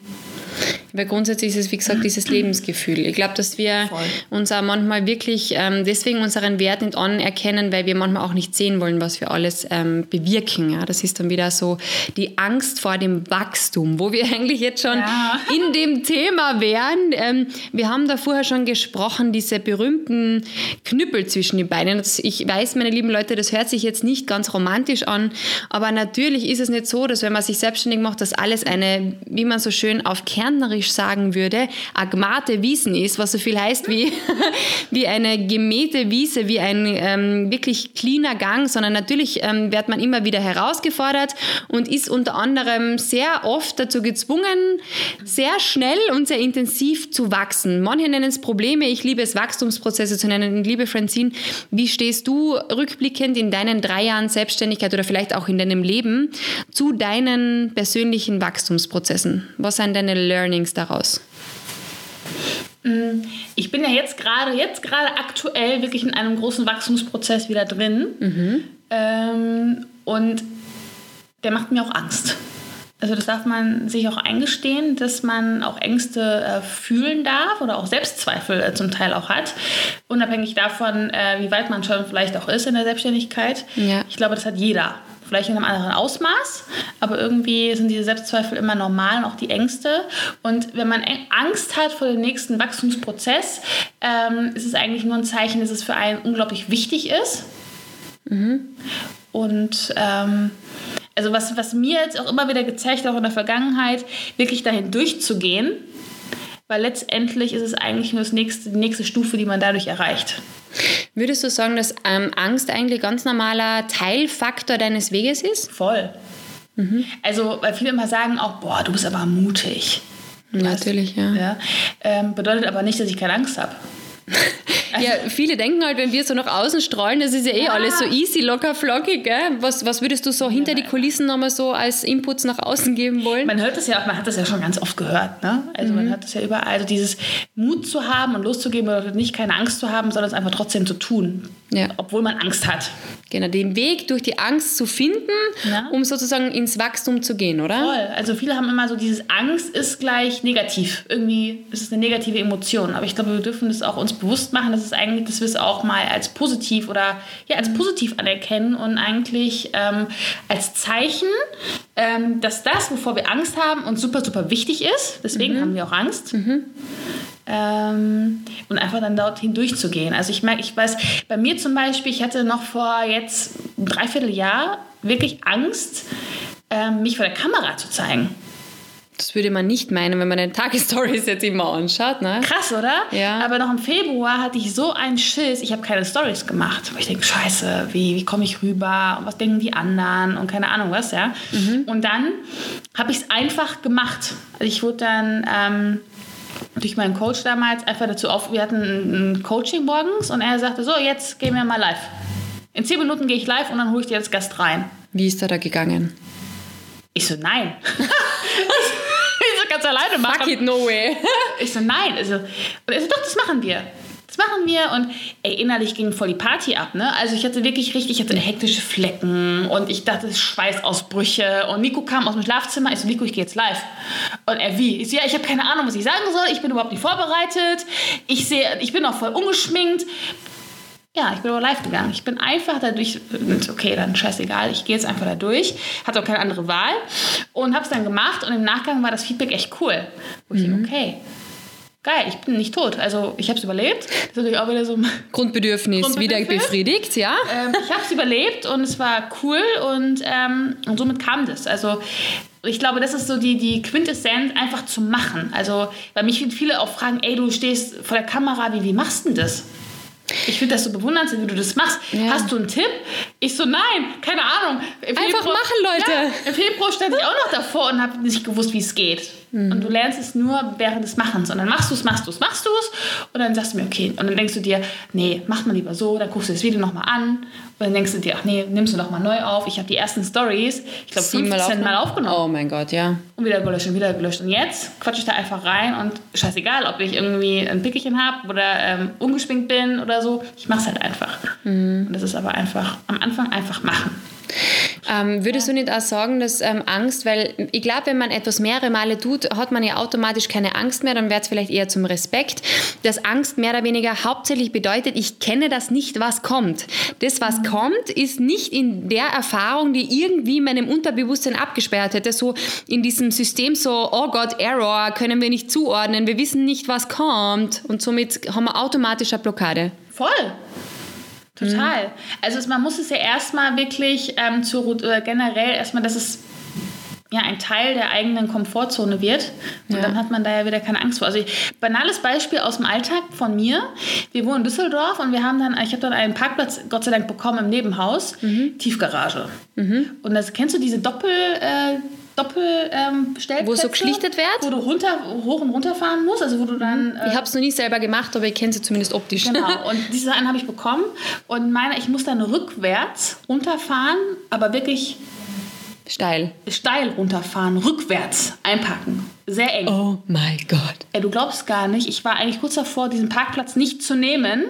Weil grundsätzlich ist es, wie gesagt, dieses Lebensgefühl. Ich glaube, dass wir Voll. uns auch manchmal wirklich ähm, deswegen unseren Wert nicht anerkennen, weil wir manchmal auch nicht sehen wollen, was wir alles ähm, bewirken. Ja? Das ist dann wieder so die Angst vor dem Wachstum, wo wir (laughs) eigentlich jetzt schon ja. in dem Thema wären. Ähm, wir haben da vorher schon gesprochen, diese berühmten Knüppel zwischen den Beinen. Ich weiß, meine lieben Leute, das hört sich jetzt nicht ganz romantisch an, aber natürlich ist es nicht so, dass wenn man sich selbstständig macht, dass alles eine, wie man so schön auf Kärntnerisch Bayerisch sagen würde, agmate Wiesen ist, was so viel heißt wie, (laughs) wie eine gemähte Wiese, wie ein ähm, wirklich cleaner Gang, sondern natürlich ähm, wird man immer wieder herausgefordert und ist unter anderem sehr oft dazu gezwungen, sehr schnell und sehr intensiv zu wachsen. Manche nennen es Probleme, ich liebe es Wachstumsprozesse zu nennen. Liebe Francine, wie stehst du rückblickend in deinen drei Jahren Selbstständigkeit oder vielleicht auch in deinem Leben zu deinen persönlichen Wachstumsprozessen? Was sind deine Learnings? Learnings daraus? Mm, ich bin ja jetzt gerade, jetzt gerade aktuell wirklich in einem großen Wachstumsprozess wieder drin. Mhm. Ähm, und der macht mir auch Angst. Also das darf man sich auch eingestehen, dass man auch Ängste äh, fühlen darf oder auch Selbstzweifel äh, zum Teil auch hat, unabhängig davon, äh, wie weit man schon vielleicht auch ist in der Selbstständigkeit. Ja. Ich glaube, das hat jeder vielleicht in einem anderen Ausmaß, aber irgendwie sind diese Selbstzweifel immer normal und auch die Ängste. Und wenn man Angst hat vor dem nächsten Wachstumsprozess, ähm, ist es eigentlich nur ein Zeichen, dass es für einen unglaublich wichtig ist. Mhm. Und ähm, also was, was mir jetzt auch immer wieder gezeigt, auch in der Vergangenheit, wirklich dahin durchzugehen, weil letztendlich ist es eigentlich nur das nächste, die nächste Stufe, die man dadurch erreicht. Würdest du sagen, dass ähm, Angst eigentlich ganz normaler Teilfaktor deines Weges ist? Voll. Mhm. Also, weil viele immer sagen auch, boah, du bist aber mutig. Natürlich, ja. ja. Ähm, bedeutet aber nicht, dass ich keine Angst habe. (laughs) ja, viele denken halt, wenn wir so nach außen strahlen, das ist ja eh ja. alles so easy, locker, flockig. Gell? Was, was würdest du so hinter die Kulissen nochmal so als Inputs nach außen geben wollen? Man hört das ja auch, man hat das ja schon ganz oft gehört. Ne? Also mhm. man hat das ja überall. Also dieses Mut zu haben und loszugeben bedeutet nicht keine Angst zu haben, sondern es einfach trotzdem zu tun. Ja. Obwohl man Angst hat. Genau, den Weg durch die Angst zu finden, ja. um sozusagen ins Wachstum zu gehen, oder? Voll. Also viele haben immer so dieses Angst ist gleich negativ. Irgendwie ist es eine negative Emotion. Aber ich glaube, wir dürfen das auch uns bewusst machen, dass es eigentlich, dass wir es auch mal als positiv oder ja, als positiv anerkennen und eigentlich ähm, als Zeichen, ähm, dass das, wovor wir Angst haben, uns super, super wichtig ist. Deswegen mhm. haben wir auch Angst. Mhm. Ähm, und einfach dann dorthin durchzugehen. Also ich merke, ich weiß, bei mir zum Beispiel, ich hatte noch vor jetzt ein Dreivierteljahr wirklich Angst, ähm, mich vor der Kamera zu zeigen. Das würde man nicht meinen, wenn man den Tagesstories jetzt immer anschaut. Ne? Krass, oder? Ja. Aber noch im Februar hatte ich so einen Schiss, ich habe keine Stories gemacht. ich denke, scheiße, wie, wie komme ich rüber? Und was denken die anderen? Und keine Ahnung was, ja. Mhm. Und dann habe ich es einfach gemacht. Also ich wurde dann... Ähm, durch meinen Coach damals einfach dazu auf, wir hatten ein Coaching morgens und er sagte, so, jetzt gehen wir mal live. In zehn Minuten gehe ich live und dann hole ich dir als Gast rein. Wie ist er da gegangen? Ich so, nein. (laughs) ganz alleine machen. Fuck it, no way. (laughs) ich so, nein. Also, und er so, doch, das machen wir. Das machen wir. Und ey, innerlich ging voll die Party ab. Ne? Also ich hatte wirklich richtig, ich hatte hektische Flecken und ich dachte, Schweißausbrüche. Und Nico kam aus dem Schlafzimmer. Ich so, Nico, ich gehe jetzt live. Und er, wie? Ich so, ja, ich habe keine Ahnung, was ich sagen soll. Ich bin überhaupt nicht vorbereitet. Ich, sehe, ich bin auch voll ungeschminkt. Ja, ich bin aber live gegangen. Ich bin einfach dadurch, okay, dann scheißegal, ich gehe jetzt einfach da durch. Hatte auch keine andere Wahl und habe es dann gemacht und im Nachgang war das Feedback echt cool. Wo ich mhm. okay, geil, ich bin nicht tot. Also ich habe es überlebt. Das ist natürlich auch wieder so Grundbedürfnis, Grundbedürfnis. wieder befriedigt, ja? Ähm, ich habe es überlebt und es war cool und, ähm, und somit kam das. Also ich glaube, das ist so die, die Quintessenz, einfach zu machen. Also, weil mich viele auch fragen, ey, du stehst vor der Kamera, wie, wie machst du denn das? Ich finde das so bewundernswert, wie du das machst. Ja. Hast du einen Tipp? Ich so, nein, keine Ahnung. Im Einfach Februar, machen, Leute. Ja, Im Februar stand ich auch noch davor und habe nicht gewusst, wie es geht. Mhm. Und du lernst es nur während des Machens. Und dann machst du es, machst du es, machst du es. Und dann sagst du mir, okay. Und dann denkst du dir, nee, mach mal lieber so. Dann guckst du das Video nochmal an. Und dann denkst du dir, ach nee, nimmst du doch mal neu auf. Ich habe die ersten Stories, ich glaube, 15 Mal, aufgenommen. Mal aufgenommen. Oh mein Gott, ja. Und wieder gelöscht und wieder gelöscht. Und jetzt quatsche ich da einfach rein und scheißegal, ob ich irgendwie ein Pickelchen habe oder ähm, ungeschminkt bin oder so. Ich mache es halt einfach. Mhm. Und das ist aber einfach, am Anfang einfach machen. Ähm, würdest du nicht auch sagen, dass ähm, Angst, weil ich glaube, wenn man etwas mehrere Male tut, hat man ja automatisch keine Angst mehr, dann wird es vielleicht eher zum Respekt, dass Angst mehr oder weniger hauptsächlich bedeutet, ich kenne das nicht, was kommt. Das, was mhm. kommt, ist nicht in der Erfahrung, die irgendwie meinem Unterbewusstsein abgesperrt hätte, so in diesem System so, oh Gott, Error, können wir nicht zuordnen, wir wissen nicht, was kommt und somit haben wir automatisch eine Blockade. Voll. Total. Mhm. Also man muss es ja erstmal wirklich ähm, zu, oder generell erstmal, dass es ja, ein Teil der eigenen Komfortzone wird. Und ja. dann hat man da ja wieder keine Angst vor. Also ich, banales Beispiel aus dem Alltag von mir. Wir wohnen in Düsseldorf und wir haben dann, ich habe dann einen Parkplatz Gott sei Dank bekommen im Nebenhaus, mhm. Tiefgarage. Mhm. Und das kennst du diese Doppel äh, Doppelstellplätze. Ähm, wo so geschlichtet wird? Wo du runter, hoch und runter fahren musst. Also wo du dann, äh, ich habe es noch nie selber gemacht, aber ich kenne sie zumindest optisch. Genau. (laughs) Und diese einen habe ich bekommen. Und meine, ich muss dann rückwärts runterfahren, aber wirklich steil. Steil runterfahren, rückwärts einpacken. Sehr eng. Oh mein Gott. Ey, du glaubst gar nicht, ich war eigentlich kurz davor, diesen Parkplatz nicht zu nehmen.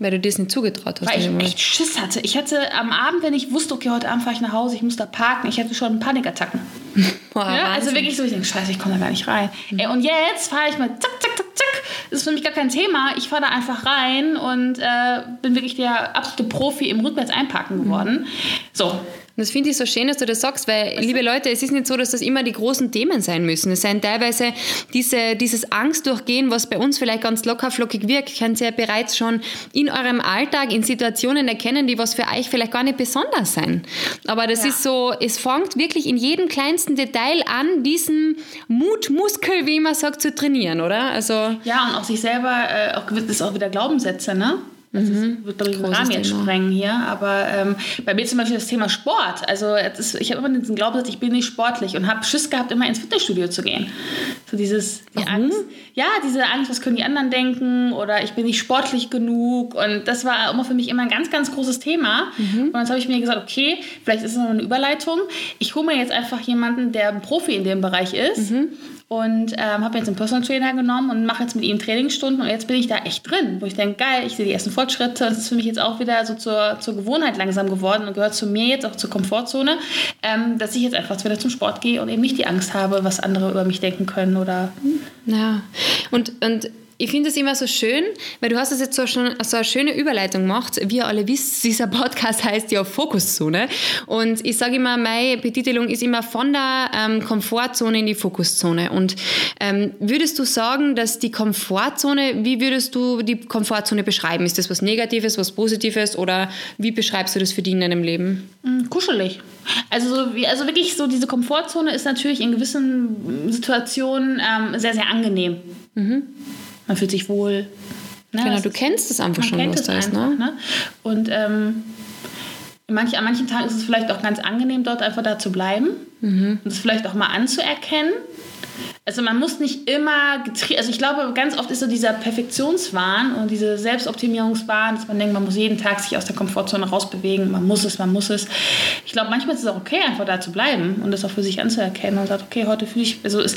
Weil du dir das nicht zugetraut hast. Weil ich echt Schiss hatte. Ich hatte am Abend, wenn ich wusste, okay, heute Abend fahre ich nach Hause, ich muss da parken, ich hatte schon Panikattacken. (laughs) Boah, ja, also wirklich so, ich denke, scheiße, ich komme da gar nicht rein. Mhm. Ey, und jetzt fahre ich mal zack, zack, zack, zack. Das ist für mich gar kein Thema. Ich fahre da einfach rein und äh, bin wirklich der absolute Profi im Rückwärts einparken geworden. Mhm. So, das finde ich so schön, dass du das sagst, weil, Was liebe Leute, es ist nicht so, dass das immer die großen Themen sein müssen. Es sind teilweise diese, dieses Angst durchgehen, was bei uns vielleicht ganz locker flockig wirkt, könnt ihr ja bereits schon in eurem Alltag, in Situationen erkennen, die was für euch vielleicht gar nicht besonders sein. Aber das ja. ist so, es fängt wirklich in jedem kleinsten Detail an, diesen Mutmuskel, wie man sagt, zu trainieren, oder? Also ja, und auch sich selber, äh, auch, das ist auch wieder Glaubenssätze, ne? Das mhm. ist, wird, glaube ich, den Rahmen jetzt sprengen hier. Aber ähm, bei mir zum Beispiel das Thema Sport. Also ist, ich habe immer diesen Glaubenssatz, ich bin nicht sportlich und habe Schiss gehabt, immer ins Fitnessstudio zu gehen. So dieses, die Angst. Ja, diese Angst, was können die anderen denken oder ich bin nicht sportlich genug. Und das war immer für mich immer ein ganz, ganz großes Thema. Mhm. Und dann habe ich mir gesagt, okay, vielleicht ist es noch eine Überleitung. Ich hole mir jetzt einfach jemanden, der ein Profi in dem Bereich ist. Mhm und ähm, habe jetzt einen Personal Trainer genommen und mache jetzt mit ihm Trainingsstunden und jetzt bin ich da echt drin, wo ich denke, geil, ich sehe die ersten Fortschritte. Das ist für mich jetzt auch wieder so zur, zur Gewohnheit langsam geworden und gehört zu mir jetzt auch zur Komfortzone, ähm, dass ich jetzt einfach wieder zum Sport gehe und eben nicht die Angst habe, was andere über mich denken können oder. Ja, und, und ich finde es immer so schön, weil du hast das jetzt so schon so eine schöne Überleitung gemacht. Wie ihr alle wisst, (laughs) dieser Podcast heißt ja Fokuszone. Und ich sage immer, meine Betitelung ist immer von der ähm, Komfortzone in die Fokuszone. Und ähm, würdest du sagen, dass die Komfortzone, wie würdest du die Komfortzone beschreiben? Ist das was Negatives, was Positives oder wie beschreibst du das für dich in deinem Leben? Mm, kuschelig. Also, so wie, also wirklich so diese Komfortzone ist natürlich in gewissen Situationen ähm, sehr, sehr angenehm. Mhm man fühlt sich wohl. Ne? Genau, du kennst es einfach man schon, kennt was es heißt, einfach, ne? ne? Und ähm, manch, an manchen Tagen ist es vielleicht auch ganz angenehm, dort einfach da zu bleiben mhm. und es vielleicht auch mal anzuerkennen. Also man muss nicht immer getrieben, also ich glaube, ganz oft ist so dieser Perfektionswahn und diese Selbstoptimierungswahn, dass man denkt, man muss jeden Tag sich aus der Komfortzone rausbewegen, man muss es, man muss es. Ich glaube, manchmal ist es auch okay, einfach da zu bleiben und das auch für sich anzuerkennen und sagt, okay, heute fühle ich, also ist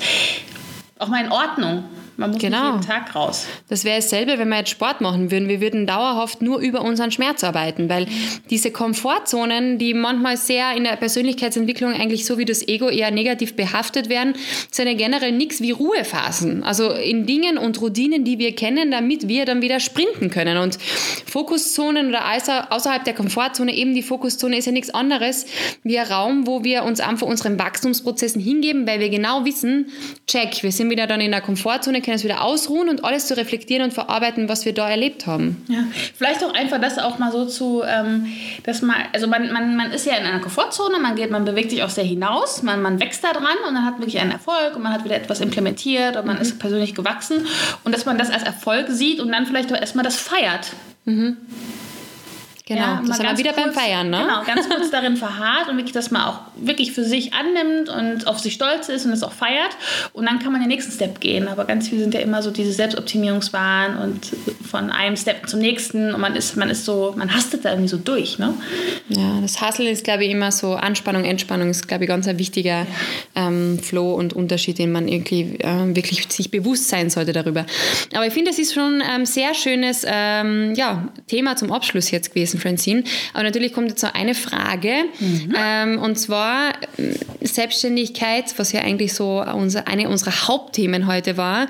auch mal in Ordnung. Man muss genau. jeden Tag raus. Das wäre dasselbe, wenn wir jetzt Sport machen würden. Wir würden dauerhaft nur über unseren Schmerz arbeiten, weil diese Komfortzonen, die manchmal sehr in der Persönlichkeitsentwicklung eigentlich so wie das Ego eher negativ behaftet werden, sind ja generell nichts wie Ruhephasen. Also in Dingen und Routinen, die wir kennen, damit wir dann wieder sprinten können. Und Fokuszonen oder außerhalb der Komfortzone, eben die Fokuszone ist ja nichts anderes wie ein Raum, wo wir uns einfach unseren Wachstumsprozessen hingeben, weil wir genau wissen, check, wir sind wieder dann in der Komfortzone, können es wieder ausruhen und alles zu reflektieren und verarbeiten, was wir da erlebt haben. Ja, vielleicht auch einfach das auch mal so zu, ähm, dass man, also man, man, man ist ja in einer Komfortzone, man geht, man bewegt sich auch sehr hinaus, man, man wächst da dran und dann hat wirklich einen Erfolg und man hat wieder etwas implementiert und man mhm. ist persönlich gewachsen und dass man das als Erfolg sieht und dann vielleicht auch erstmal das feiert. Mhm. Genau, ja, das ist wieder kurz, beim Feiern, ne? Genau, ganz kurz (laughs) darin verharrt und wirklich, dass man auch wirklich für sich annimmt und auf sich stolz ist und es auch feiert. Und dann kann man den nächsten Step gehen. Aber ganz viel sind ja immer so diese Selbstoptimierungswahn und von einem Step zum nächsten und man ist, man ist so, man hastet da irgendwie so durch, ne? Ja, das Hustle ist, glaube ich, immer so Anspannung, Entspannung ist, glaube ich, ganz ein wichtiger ähm, Flow und Unterschied, den man irgendwie äh, wirklich sich bewusst sein sollte darüber. Aber ich finde, das ist schon ein ähm, sehr schönes ähm, ja, Thema zum Abschluss jetzt gewesen gewesen, Francine. Aber natürlich kommt jetzt noch eine Frage. Mhm. Ähm, und zwar äh, Selbstständigkeit, was ja eigentlich so unser, eine unserer Hauptthemen heute war.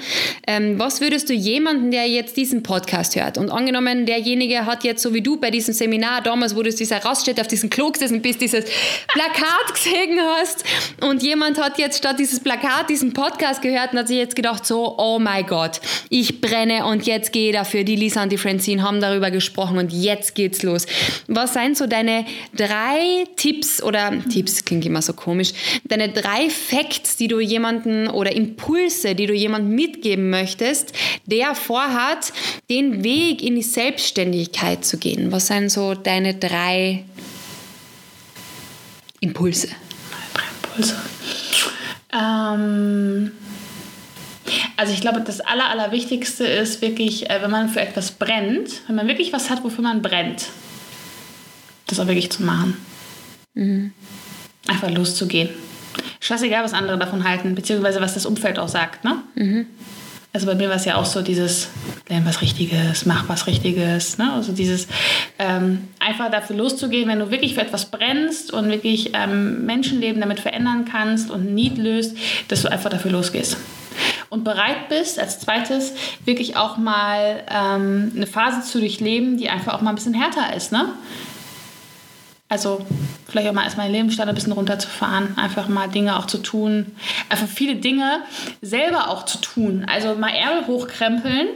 Ähm, was würdest du jemanden, der jetzt diesen Podcast hört und angenommen, derjenige hat jetzt so wie du bei diesem Seminar damals, wo du dieser Raststätte auf diesem Klo gesessen bist, dieses Plakat (laughs) gesehen hast und jemand hat jetzt statt dieses Plakat diesen Podcast gehört und hat sich jetzt gedacht so, oh mein Gott, ich brenne und jetzt gehe dafür. Die Lisa und die Francine haben darüber gesprochen und jetzt geht's los los. Was sind so deine drei Tipps oder Tipps klingt immer so komisch, deine drei Facts, die du jemanden oder Impulse, die du jemandem mitgeben möchtest, der vorhat, den Weg in die Selbstständigkeit zu gehen? Was sind so deine drei Impulse? Drei Impulse. Ähm also ich glaube, das Aller, Allerwichtigste ist wirklich, äh, wenn man für etwas brennt, wenn man wirklich was hat, wofür man brennt, das auch wirklich zu machen. Mhm. Einfach loszugehen. Scheißegal, was andere davon halten, beziehungsweise was das Umfeld auch sagt. Ne? Mhm. Also bei mir war es ja auch so dieses, lern was Richtiges, mach was Richtiges. Ne? Also dieses ähm, einfach dafür loszugehen, wenn du wirklich für etwas brennst und wirklich ähm, Menschenleben damit verändern kannst und Need löst, dass du einfach dafür losgehst und bereit bist, als zweites wirklich auch mal ähm, eine Phase zu durchleben, die einfach auch mal ein bisschen härter ist. Ne? Also vielleicht auch mal erstmal den Lebensstandard ein bisschen runterzufahren, einfach mal Dinge auch zu tun, einfach viele Dinge selber auch zu tun. Also mal Ärmel hochkrempeln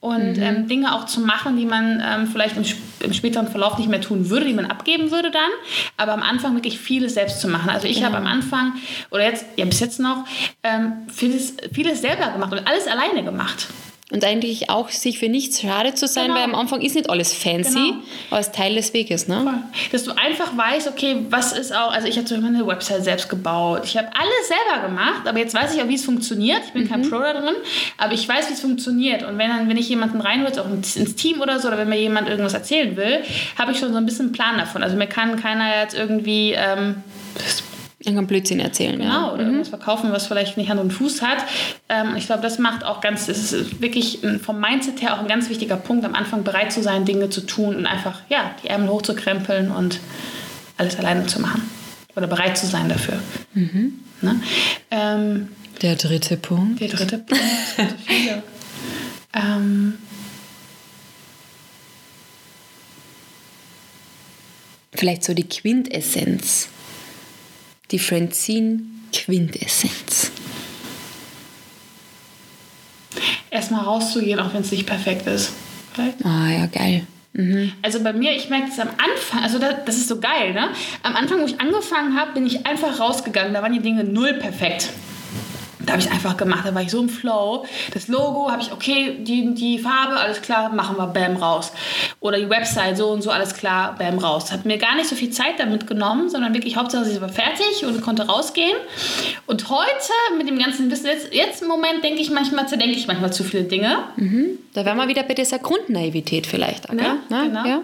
und mhm. ähm, Dinge auch zu machen, die man ähm, vielleicht im, im, späteren Verlauf nicht mehr tun würde, die man abgeben würde dann, aber am Anfang wirklich vieles selbst zu machen. Also ich genau. habe am Anfang oder jetzt, ja bis jetzt noch, ähm, vieles, vieles selber gemacht und alles alleine gemacht. Und eigentlich auch sich für nichts schade zu sein, genau. weil am Anfang ist nicht alles fancy, genau. aber es ist Teil des Weges. Ne? Voll. Dass du einfach weißt, okay, was ist auch, also ich habe zum Beispiel eine Website selbst gebaut. Ich habe alles selber gemacht, aber jetzt weiß ich auch, wie es funktioniert. Ich bin mhm. kein Pro da drin, aber ich weiß, wie es funktioniert. Und wenn, dann, wenn ich jemanden reinhole, auch ins, ins, Team oder so, oder wenn mir jemand irgendwas erzählen will, habe ich schon so ein bisschen einen Plan davon. Also mir kann keiner jetzt irgendwie... Ähm, Irgendein Blödsinn erzählen. Genau, ja. oder mhm. irgendwas verkaufen, was vielleicht nicht Hand und Fuß hat. Ähm, ich glaube, das macht auch ganz, es ist wirklich vom Mindset her auch ein ganz wichtiger Punkt, am Anfang bereit zu sein, Dinge zu tun und einfach, ja, die Ärmel hochzukrempeln und alles alleine zu machen. Oder bereit zu sein dafür. Mhm. Ne? Ähm, der dritte Punkt. Der dritte Punkt, viele. Ähm, Vielleicht so die Quintessenz die Francine-Quintessenz? Erstmal rauszugehen, auch wenn es nicht perfekt ist. Vielleicht? Ah ja, geil. Mhm. Also bei mir, ich merke das am Anfang, also das, das ist so geil, ne? Am Anfang, wo ich angefangen habe, bin ich einfach rausgegangen. Da waren die Dinge null perfekt. Da habe ich einfach gemacht, da war ich so im Flow. Das Logo habe ich, okay, die, die Farbe, alles klar, machen wir, bam, raus. Oder die Website, so und so, alles klar, bam, raus. Hat mir gar nicht so viel Zeit damit genommen, sondern wirklich Hauptsache, sie war fertig und konnte rausgehen. Und heute mit dem ganzen Wissen, jetzt, jetzt im Moment denke ich manchmal, zerdenke ich manchmal zu viele Dinge. Mhm. Da wären wir wieder bei dieser Grundnaivität vielleicht. Okay? Ne? Ja, genau. Ja.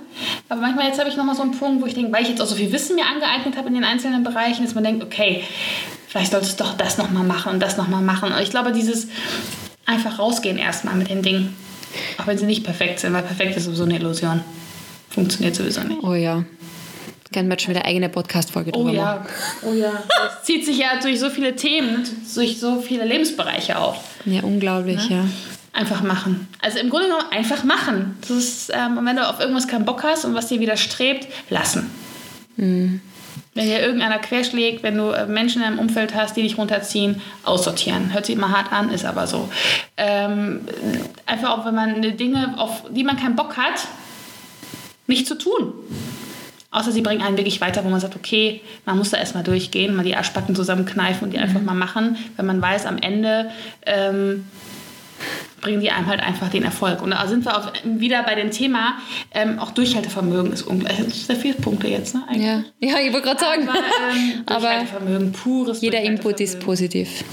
Aber manchmal jetzt habe ich nochmal so einen Punkt, wo ich denke, weil ich jetzt auch so viel Wissen mir angeeignet habe in den einzelnen Bereichen, dass man denkt, okay, vielleicht solltest du doch das nochmal machen und das nochmal machen. Und ich glaube, dieses einfach rausgehen erstmal mit den Dingen. Auch wenn sie nicht perfekt sind, weil perfekt ist sowieso eine Illusion. Funktioniert sowieso nicht. Oh ja. Können wir schon wieder eigene Podcast-Folge drüber oh ja. machen. Oh ja. Das (laughs) zieht sich ja durch so viele Themen, durch so viele Lebensbereiche auch. Ja, unglaublich, ne? ja. Einfach machen. Also im Grunde genommen einfach machen. Das ist, ähm, wenn du auf irgendwas keinen Bock hast und was dir widerstrebt, lassen. Mhm. Wenn dir irgendeiner querschlägt, wenn du äh, Menschen im Umfeld hast, die dich runterziehen, aussortieren. Hört sich immer hart an, ist aber so. Ähm, einfach auch, wenn man Dinge, auf die man keinen Bock hat, nicht zu tun. Außer sie bringen einen wirklich weiter, wo man sagt, okay, man muss da erstmal durchgehen, mal die Arschbacken zusammenkneifen und die mhm. einfach mal machen, wenn man weiß, am Ende ähm, bringen die einem halt einfach den Erfolg. Und da sind wir auch wieder bei dem Thema, ähm, auch Durchhaltevermögen ist ungleich. Das sind sehr viele Punkte jetzt, ne? Ja. ja, ich wollte gerade sagen. Aber, ähm, (laughs) Durchhaltevermögen, pures Jeder Input ist positiv.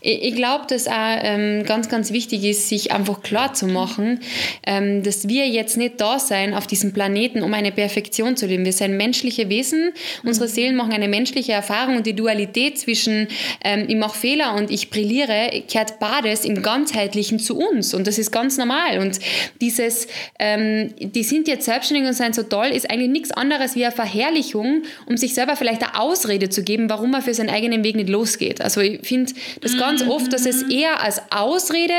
Ich, ich glaube, dass auch ähm, ganz, ganz wichtig ist, sich einfach klar zu machen, ähm, dass wir jetzt nicht da sein auf diesem Planeten, um eine Perfektion zu leben. Wir sind menschliche Wesen. Unsere mhm. Seelen machen eine menschliche Erfahrung und die Dualität zwischen ähm, ich mache Fehler und ich brilliere, kehrt beides im ganzheitlichen zu uns und das ist ganz normal. Und dieses, ähm, die sind jetzt selbstständig und sind so toll, ist eigentlich nichts anderes wie eine Verherrlichung, um sich selber vielleicht eine Ausrede zu geben, warum man für seinen eigenen Weg nicht losgeht. Also ich finde das ganz mhm. oft, dass es eher als Ausrede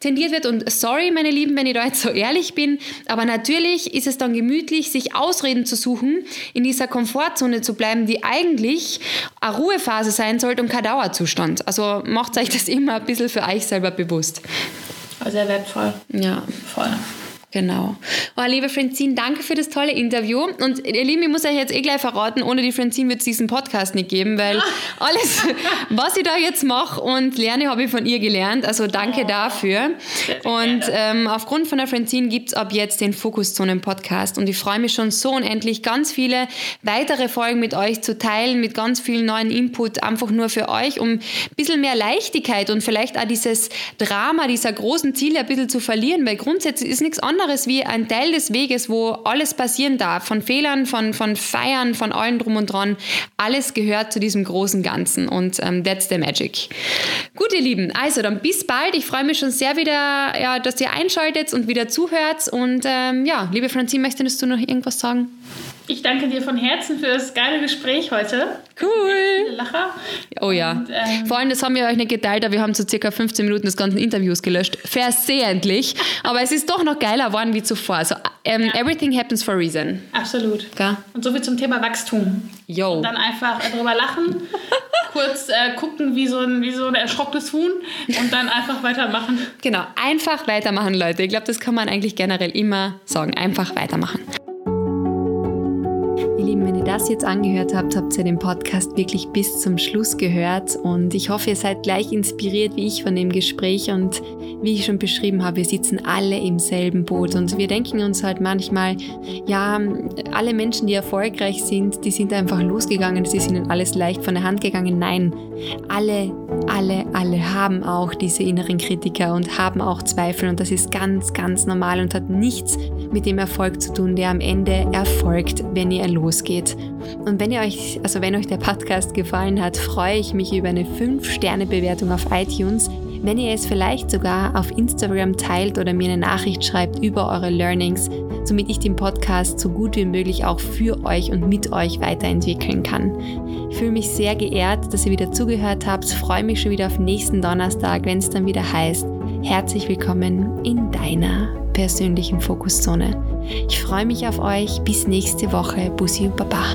tendiert wird und sorry, meine Lieben, wenn ich da jetzt so ehrlich bin, aber natürlich ist es dann gemütlich, sich Ausreden zu suchen, in dieser Komfortzone zu bleiben, die eigentlich eine Ruhephase sein sollte und kein Dauerzustand. Also macht euch das immer ein bisschen für euch selber bewusst sehr wertvoll. Ja. Voll. Genau. Oh, liebe Francine, danke für das tolle Interview. Und ihr Lieben, ich muss euch jetzt eh gleich verraten, ohne die Francine wird es diesen Podcast nicht geben, weil (laughs) alles, was ich da jetzt mache und lerne, habe ich von ihr gelernt. Also danke oh, dafür. Und ähm, aufgrund von der Francine gibt es ab jetzt den Fokuszonen-Podcast. Und ich freue mich schon so unendlich, ganz viele weitere Folgen mit euch zu teilen, mit ganz vielen neuen Input, einfach nur für euch, um ein bisschen mehr Leichtigkeit und vielleicht auch dieses Drama dieser großen Ziele ein bisschen zu verlieren, weil grundsätzlich ist nichts anderes anderes wie ein Teil des Weges, wo alles passieren darf, von Fehlern, von, von Feiern, von allem drum und dran. Alles gehört zu diesem großen Ganzen und ähm, that's the magic. Gut, ihr Lieben, also dann bis bald. Ich freue mich schon sehr wieder, ja, dass ihr einschaltet und wieder zuhört. Und ähm, ja, liebe Franzine, möchtest du noch irgendwas sagen? Ich danke dir von Herzen für das geile Gespräch heute. Cool. Viele Lacher. Oh ja. Und, ähm, Vor allem, das haben wir euch nicht geteilt, aber wir haben so circa 15 Minuten des ganzen Interviews gelöscht. Versehentlich. aber es ist doch noch geiler geworden wie zuvor. Also ähm, ja. everything happens for a reason. Absolut. Ja. Und so viel zum Thema Wachstum. Yo. Und dann einfach drüber lachen, (laughs) kurz äh, gucken wie so, ein, wie so ein erschrockenes Huhn und dann einfach weitermachen. Genau, einfach weitermachen, Leute. Ich glaube, das kann man eigentlich generell immer sagen. Einfach weitermachen. Ihr Lieben, wenn ihr das jetzt angehört habt, habt ihr den Podcast wirklich bis zum Schluss gehört. Und ich hoffe, ihr seid gleich inspiriert wie ich von dem Gespräch. Und wie ich schon beschrieben habe, wir sitzen alle im selben Boot. Und wir denken uns halt manchmal, ja, alle Menschen, die erfolgreich sind, die sind einfach losgegangen, es ist ihnen alles leicht von der Hand gegangen. Nein, alle, alle, alle haben auch diese inneren Kritiker und haben auch Zweifel. Und das ist ganz, ganz normal und hat nichts mit dem Erfolg zu tun, der am Ende erfolgt, wenn ihr los losgeht. Und wenn ihr euch, also wenn euch der Podcast gefallen hat, freue ich mich über eine 5-Sterne-Bewertung auf iTunes. Wenn ihr es vielleicht sogar auf Instagram teilt oder mir eine Nachricht schreibt über eure Learnings, somit ich den Podcast so gut wie möglich auch für euch und mit euch weiterentwickeln kann. Ich fühle mich sehr geehrt, dass ihr wieder zugehört habt, freue mich schon wieder auf nächsten Donnerstag, wenn es dann wieder heißt, herzlich willkommen in deiner persönlichen Fokuszone. Ich freue mich auf euch. Bis nächste Woche. Bussi und Baba.